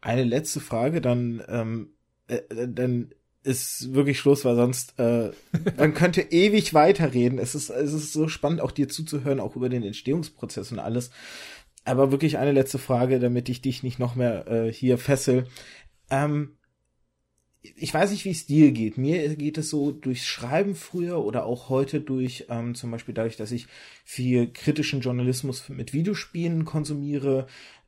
Eine letzte Frage, dann, ähm, äh, dann ist wirklich Schluss, weil sonst äh, *laughs* man könnte ewig weiterreden. Es ist es ist so spannend, auch dir zuzuhören, auch über den Entstehungsprozess und alles. Aber wirklich eine letzte Frage, damit ich dich nicht noch mehr äh, hier fessel. Ähm, ich weiß nicht, wie es dir geht. Mir geht es so durchs Schreiben früher oder auch heute durch, ähm, zum Beispiel dadurch, dass ich viel kritischen Journalismus mit Videospielen konsumiere,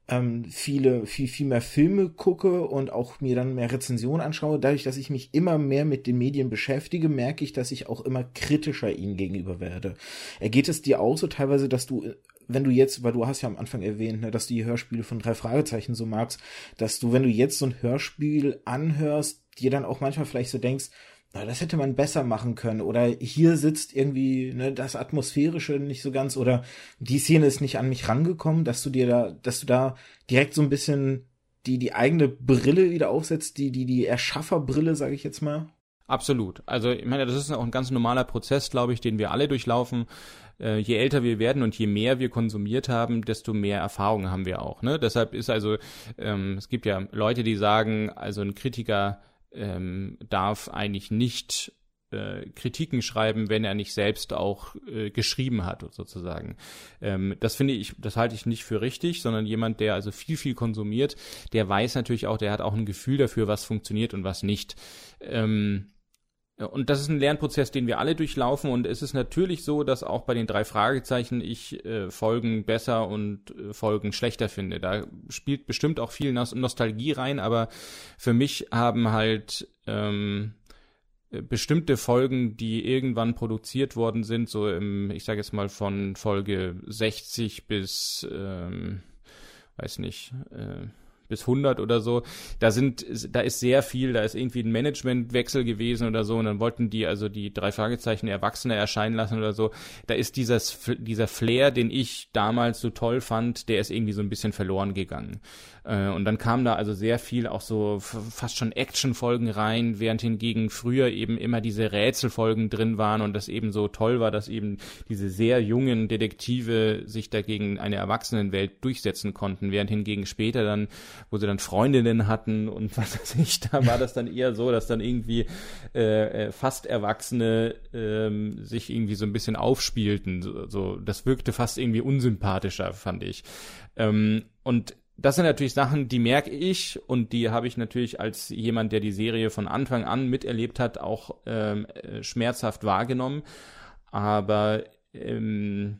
ähm, viele, viel, viel mehr Filme gucke und auch mir dann mehr Rezensionen anschaue. Dadurch, dass ich mich immer mehr mit den Medien beschäftige, merke ich, dass ich auch immer kritischer ihnen gegenüber werde. Ergeht es dir auch so teilweise, dass du wenn du jetzt, weil du hast ja am Anfang erwähnt, ne, dass du die Hörspiele von drei Fragezeichen so magst, dass du, wenn du jetzt so ein Hörspiel anhörst, dir dann auch manchmal vielleicht so denkst, na, das hätte man besser machen können oder hier sitzt irgendwie ne, das Atmosphärische nicht so ganz oder die Szene ist nicht an mich rangekommen, dass du dir da, dass du da direkt so ein bisschen die die eigene Brille wieder aufsetzt, die die die Erschafferbrille, sage ich jetzt mal. Absolut. Also ich meine, das ist auch ein ganz normaler Prozess, glaube ich, den wir alle durchlaufen. Äh, je älter wir werden und je mehr wir konsumiert haben, desto mehr Erfahrung haben wir auch. Ne? Deshalb ist also, ähm, es gibt ja Leute, die sagen, also ein Kritiker ähm, darf eigentlich nicht äh, Kritiken schreiben, wenn er nicht selbst auch äh, geschrieben hat, sozusagen. Ähm, das finde ich, das halte ich nicht für richtig, sondern jemand, der also viel, viel konsumiert, der weiß natürlich auch, der hat auch ein Gefühl dafür, was funktioniert und was nicht. Ähm, und das ist ein Lernprozess, den wir alle durchlaufen. Und es ist natürlich so, dass auch bei den drei Fragezeichen ich äh, Folgen besser und äh, Folgen schlechter finde. Da spielt bestimmt auch viel Nostalgie rein, aber für mich haben halt ähm, bestimmte Folgen, die irgendwann produziert worden sind, so im, ich sage jetzt mal von Folge 60 bis, ähm, weiß nicht, äh, bis 100 oder so. Da sind, da ist sehr viel, da ist irgendwie ein Managementwechsel gewesen oder so und dann wollten die also die drei Fragezeichen Erwachsene erscheinen lassen oder so. Da ist dieses, dieser Flair, den ich damals so toll fand, der ist irgendwie so ein bisschen verloren gegangen. Äh, und dann kam da also sehr viel auch so fast schon Actionfolgen rein, während hingegen früher eben immer diese Rätselfolgen drin waren und das eben so toll war, dass eben diese sehr jungen Detektive sich dagegen eine Erwachsenenwelt durchsetzen konnten, während hingegen später dann, wo sie dann Freundinnen hatten und *laughs* was weiß ich, da war das dann eher so, dass dann irgendwie äh, äh, fast Erwachsene ähm, sich irgendwie so ein bisschen aufspielten. So, so, das wirkte fast irgendwie unsympathischer, fand ich. Ähm, und das sind natürlich Sachen, die merke ich und die habe ich natürlich als jemand, der die Serie von Anfang an miterlebt hat, auch ähm, äh, schmerzhaft wahrgenommen. Aber ähm,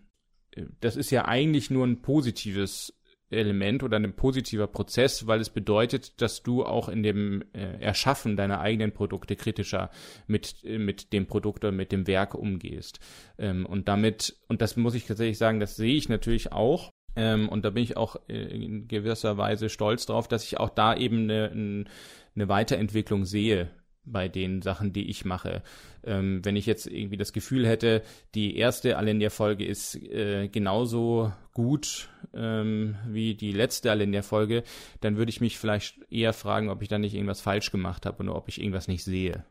das ist ja eigentlich nur ein positives Element oder ein positiver Prozess, weil es bedeutet, dass du auch in dem äh, Erschaffen deiner eigenen Produkte kritischer mit, äh, mit dem Produkt oder mit dem Werk umgehst. Ähm, und damit, und das muss ich tatsächlich sagen, das sehe ich natürlich auch ähm, und da bin ich auch in gewisser Weise stolz drauf, dass ich auch da eben eine, eine Weiterentwicklung sehe bei den Sachen, die ich mache. Ähm, wenn ich jetzt irgendwie das Gefühl hätte, die erste Alendia-Folge ist äh, genauso gut ähm, wie die letzte Alendia-Folge, dann würde ich mich vielleicht eher fragen, ob ich da nicht irgendwas falsch gemacht habe oder ob ich irgendwas nicht sehe.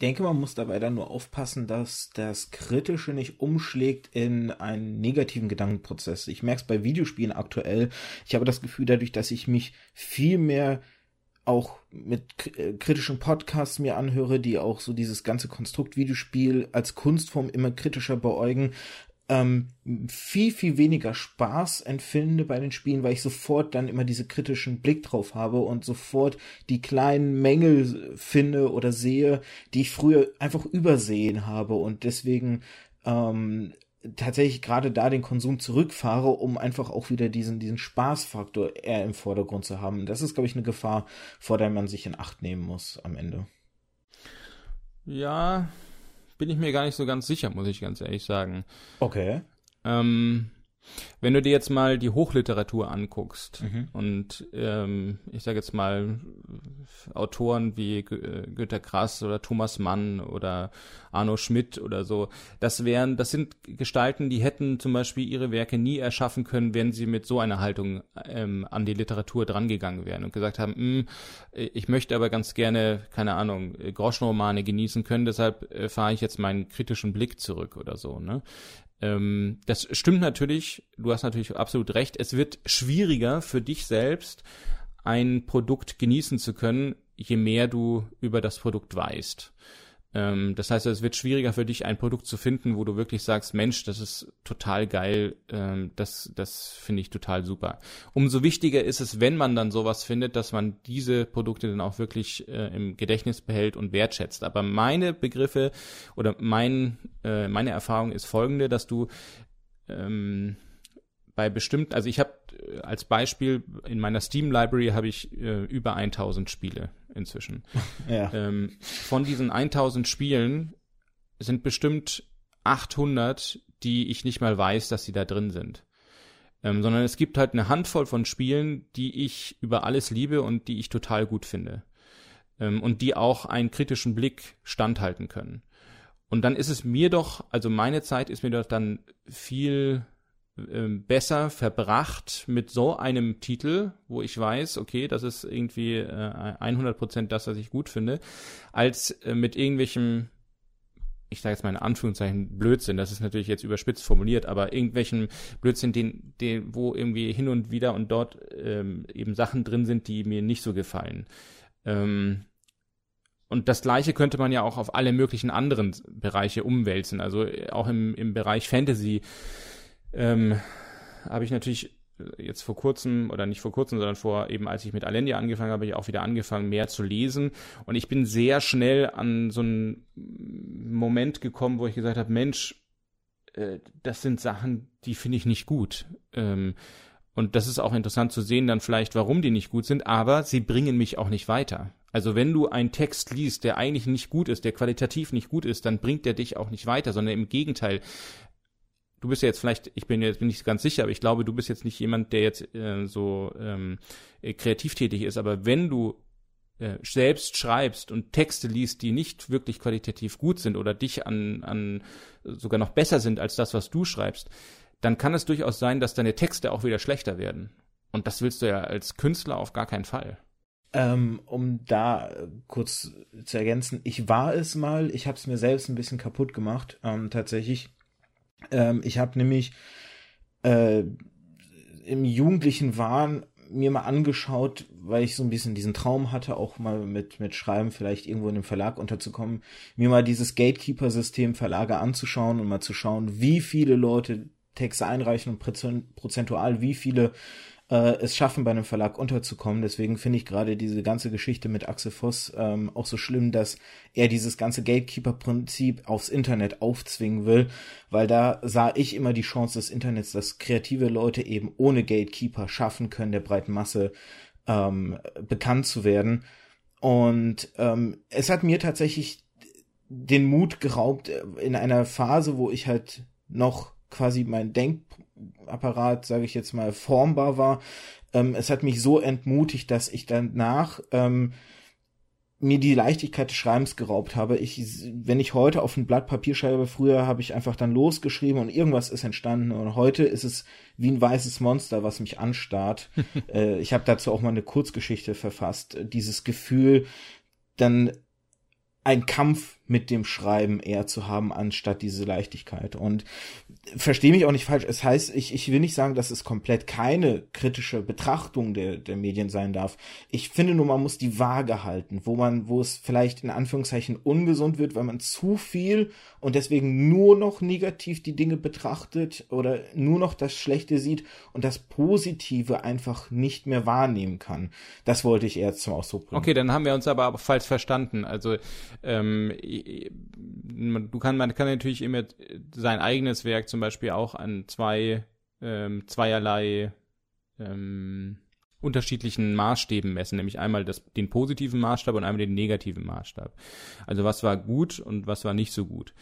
Denke, man muss dabei dann nur aufpassen, dass das Kritische nicht umschlägt in einen negativen Gedankenprozess. Ich merke es bei Videospielen aktuell. Ich habe das Gefühl, dadurch, dass ich mich viel mehr auch mit äh, kritischen Podcasts mir anhöre, die auch so dieses ganze Konstrukt Videospiel als Kunstform immer kritischer beäugen, ähm, viel, viel weniger Spaß empfinde bei den Spielen, weil ich sofort dann immer diese kritischen Blick drauf habe und sofort die kleinen Mängel finde oder sehe, die ich früher einfach übersehen habe und deswegen ähm, tatsächlich gerade da den Konsum zurückfahre, um einfach auch wieder diesen, diesen Spaßfaktor eher im Vordergrund zu haben. Das ist, glaube ich, eine Gefahr, vor der man sich in Acht nehmen muss am Ende. Ja, bin ich mir gar nicht so ganz sicher, muss ich ganz ehrlich sagen. Okay. Ähm, wenn du dir jetzt mal die Hochliteratur anguckst mhm. und ähm, ich sage jetzt mal Autoren wie G Günter Grass oder Thomas Mann oder Arno Schmidt oder so, das wären, das sind Gestalten, die hätten zum Beispiel ihre Werke nie erschaffen können, wenn sie mit so einer Haltung ähm, an die Literatur drangegangen wären und gesagt haben, hm, ich möchte aber ganz gerne, keine Ahnung, Groschenromane genießen können, deshalb äh, fahre ich jetzt meinen kritischen Blick zurück oder so. Ne? Ähm, das stimmt natürlich, du hast natürlich absolut recht. Es wird schwieriger für dich selbst, ein Produkt genießen zu können, je mehr du über das Produkt weißt. Ähm, das heißt, es wird schwieriger für dich, ein Produkt zu finden, wo du wirklich sagst, Mensch, das ist total geil, ähm, das, das finde ich total super. Umso wichtiger ist es, wenn man dann sowas findet, dass man diese Produkte dann auch wirklich äh, im Gedächtnis behält und wertschätzt. Aber meine Begriffe oder mein, äh, meine Erfahrung ist folgende, dass du ähm, bei bestimmten, also ich habe äh, als Beispiel in meiner Steam Library habe ich äh, über 1000 Spiele inzwischen. *laughs* Ja. Ähm, von diesen 1000 Spielen sind bestimmt 800, die ich nicht mal weiß, dass sie da drin sind. Ähm, sondern es gibt halt eine Handvoll von Spielen, die ich über alles liebe und die ich total gut finde. Ähm, und die auch einen kritischen Blick standhalten können. Und dann ist es mir doch, also meine Zeit ist mir doch dann viel besser verbracht mit so einem Titel, wo ich weiß, okay, das ist irgendwie äh, 100% das, was ich gut finde, als äh, mit irgendwelchem, ich sage jetzt mal in Anführungszeichen Blödsinn, das ist natürlich jetzt überspitzt formuliert, aber irgendwelchen Blödsinn, den, den, wo irgendwie hin und wieder und dort ähm, eben Sachen drin sind, die mir nicht so gefallen. Ähm, und das Gleiche könnte man ja auch auf alle möglichen anderen Bereiche umwälzen. Also äh, auch im, im Bereich Fantasy ähm, habe ich natürlich jetzt vor kurzem oder nicht vor kurzem, sondern vor eben als ich mit Alendia angefangen habe, habe ich auch wieder angefangen mehr zu lesen und ich bin sehr schnell an so einen Moment gekommen, wo ich gesagt habe, Mensch, äh, das sind Sachen, die finde ich nicht gut. Ähm, und das ist auch interessant zu sehen dann vielleicht, warum die nicht gut sind, aber sie bringen mich auch nicht weiter. Also wenn du einen Text liest, der eigentlich nicht gut ist, der qualitativ nicht gut ist, dann bringt der dich auch nicht weiter, sondern im Gegenteil, du bist ja jetzt vielleicht, ich bin jetzt bin nicht ganz sicher, aber ich glaube, du bist jetzt nicht jemand, der jetzt äh, so ähm, äh, kreativ tätig ist. Aber wenn du äh, selbst schreibst und Texte liest, die nicht wirklich qualitativ gut sind oder dich an, an sogar noch besser sind als das, was du schreibst, dann kann es durchaus sein, dass deine Texte auch wieder schlechter werden. Und das willst du ja als Künstler auf gar keinen Fall. Ähm, um da kurz zu ergänzen, ich war es mal, ich habe es mir selbst ein bisschen kaputt gemacht, ähm, tatsächlich ähm, ich habe nämlich äh, im jugendlichen Wahn mir mal angeschaut, weil ich so ein bisschen diesen Traum hatte, auch mal mit, mit Schreiben vielleicht irgendwo in einem Verlag unterzukommen, mir mal dieses Gatekeeper-System Verlage anzuschauen und mal zu schauen, wie viele Leute Texte einreichen und prozentual wie viele äh, es schaffen, bei einem Verlag unterzukommen. Deswegen finde ich gerade diese ganze Geschichte mit Axel Voss ähm, auch so schlimm, dass er dieses ganze Gatekeeper-Prinzip aufs Internet aufzwingen will, weil da sah ich immer die Chance des Internets, dass kreative Leute eben ohne Gatekeeper schaffen können, der breiten Masse ähm, bekannt zu werden. Und ähm, es hat mir tatsächlich den Mut geraubt äh, in einer Phase, wo ich halt noch quasi mein Denk Apparat, sage ich jetzt mal, formbar war. Ähm, es hat mich so entmutigt, dass ich danach ähm, mir die Leichtigkeit des Schreibens geraubt habe. Ich, wenn ich heute auf ein Blatt Papier schreibe, früher habe ich einfach dann losgeschrieben und irgendwas ist entstanden. Und heute ist es wie ein weißes Monster, was mich anstarrt. *laughs* äh, ich habe dazu auch mal eine Kurzgeschichte verfasst. Dieses Gefühl, dann ein Kampf mit dem Schreiben eher zu haben, anstatt diese Leichtigkeit. Und verstehe mich auch nicht falsch. Es heißt, ich, ich will nicht sagen, dass es komplett keine kritische Betrachtung der, der Medien sein darf. Ich finde nur, man muss die Waage halten, wo man, wo es vielleicht in Anführungszeichen ungesund wird, weil man zu viel und deswegen nur noch negativ die Dinge betrachtet oder nur noch das Schlechte sieht und das Positive einfach nicht mehr wahrnehmen kann. Das wollte ich eher zum Ausdruck bringen. Okay, dann haben wir uns aber falsch verstanden. Also ähm, du kann, man kann natürlich immer sein eigenes Werk zum Beispiel auch an zwei ähm, zweierlei ähm, unterschiedlichen Maßstäben messen, nämlich einmal das, den positiven Maßstab und einmal den negativen Maßstab. Also was war gut und was war nicht so gut.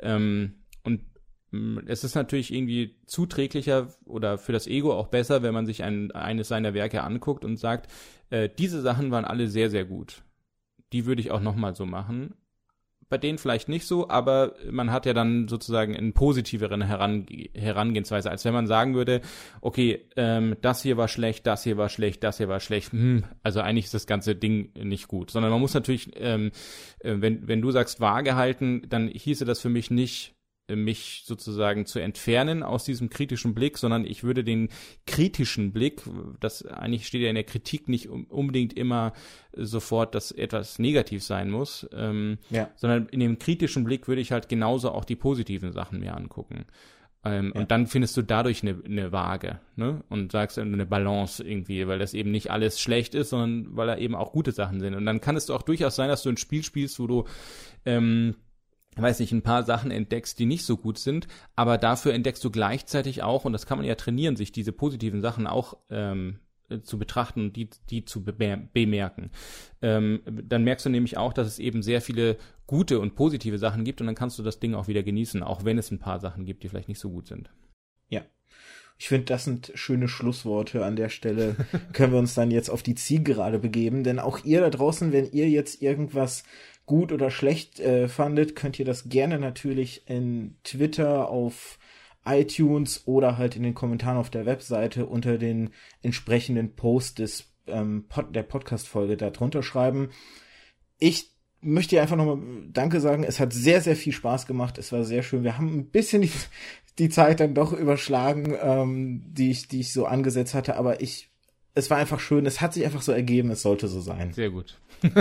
Ähm, und mm, es ist natürlich irgendwie zuträglicher oder für das Ego auch besser, wenn man sich ein, eines seiner Werke anguckt und sagt, äh, diese Sachen waren alle sehr, sehr gut. Die würde ich auch nochmal so machen bei denen vielleicht nicht so, aber man hat ja dann sozusagen eine positiveren Herange Herangehensweise, als wenn man sagen würde, okay, ähm, das hier war schlecht, das hier war schlecht, das hier war schlecht, hm, also eigentlich ist das ganze Ding nicht gut, sondern man muss natürlich, ähm, äh, wenn, wenn du sagst vage halten, dann hieße das für mich nicht, mich sozusagen zu entfernen aus diesem kritischen Blick, sondern ich würde den kritischen Blick, das eigentlich steht ja in der Kritik nicht unbedingt immer sofort, dass etwas negativ sein muss, ähm, ja. sondern in dem kritischen Blick würde ich halt genauso auch die positiven Sachen mir angucken. Ähm, ja. Und dann findest du dadurch eine, eine Waage, ne? Und sagst eine Balance irgendwie, weil das eben nicht alles schlecht ist, sondern weil da eben auch gute Sachen sind. Und dann kann es auch durchaus sein, dass du ein Spiel spielst, wo du ähm, weiß nicht, ein paar Sachen entdeckst, die nicht so gut sind, aber dafür entdeckst du gleichzeitig auch, und das kann man ja trainieren, sich diese positiven Sachen auch ähm, zu betrachten und die, die zu bemerken. Ähm, dann merkst du nämlich auch, dass es eben sehr viele gute und positive Sachen gibt und dann kannst du das Ding auch wieder genießen, auch wenn es ein paar Sachen gibt, die vielleicht nicht so gut sind. Ja. Ich finde, das sind schöne Schlussworte. An der Stelle *laughs* können wir uns dann jetzt auf die Zielgerade begeben, denn auch ihr da draußen, wenn ihr jetzt irgendwas gut oder schlecht äh, fandet, könnt ihr das gerne natürlich in Twitter, auf iTunes oder halt in den Kommentaren auf der Webseite unter den entsprechenden Post des ähm, Pod der Podcast-Folge darunter schreiben. Ich möchte dir einfach nochmal Danke sagen. Es hat sehr, sehr viel Spaß gemacht. Es war sehr schön. Wir haben ein bisschen die, die Zeit dann doch überschlagen, ähm, die ich, die ich so angesetzt hatte, aber ich, es war einfach schön. Es hat sich einfach so ergeben. Es sollte so sein. Sehr gut. *laughs*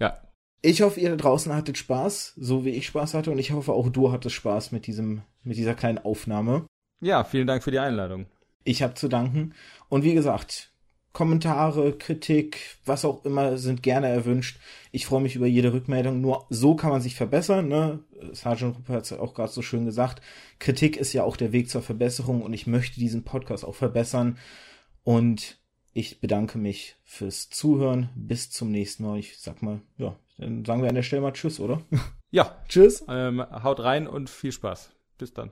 ja, ich hoffe, ihr da draußen hattet Spaß, so wie ich Spaß hatte, und ich hoffe auch du hattest Spaß mit diesem, mit dieser kleinen Aufnahme. Ja, vielen Dank für die Einladung. Ich habe zu danken. Und wie gesagt, Kommentare, Kritik, was auch immer sind gerne erwünscht. Ich freue mich über jede Rückmeldung. Nur so kann man sich verbessern. Ne? Sergeant Rupert hat es auch gerade so schön gesagt. Kritik ist ja auch der Weg zur Verbesserung und ich möchte diesen Podcast auch verbessern. Und ich bedanke mich fürs Zuhören. Bis zum nächsten Mal. Ich sag mal, ja, dann sagen wir an der Stelle mal Tschüss, oder? Ja. *laughs* Tschüss. Ähm, haut rein und viel Spaß. Bis dann.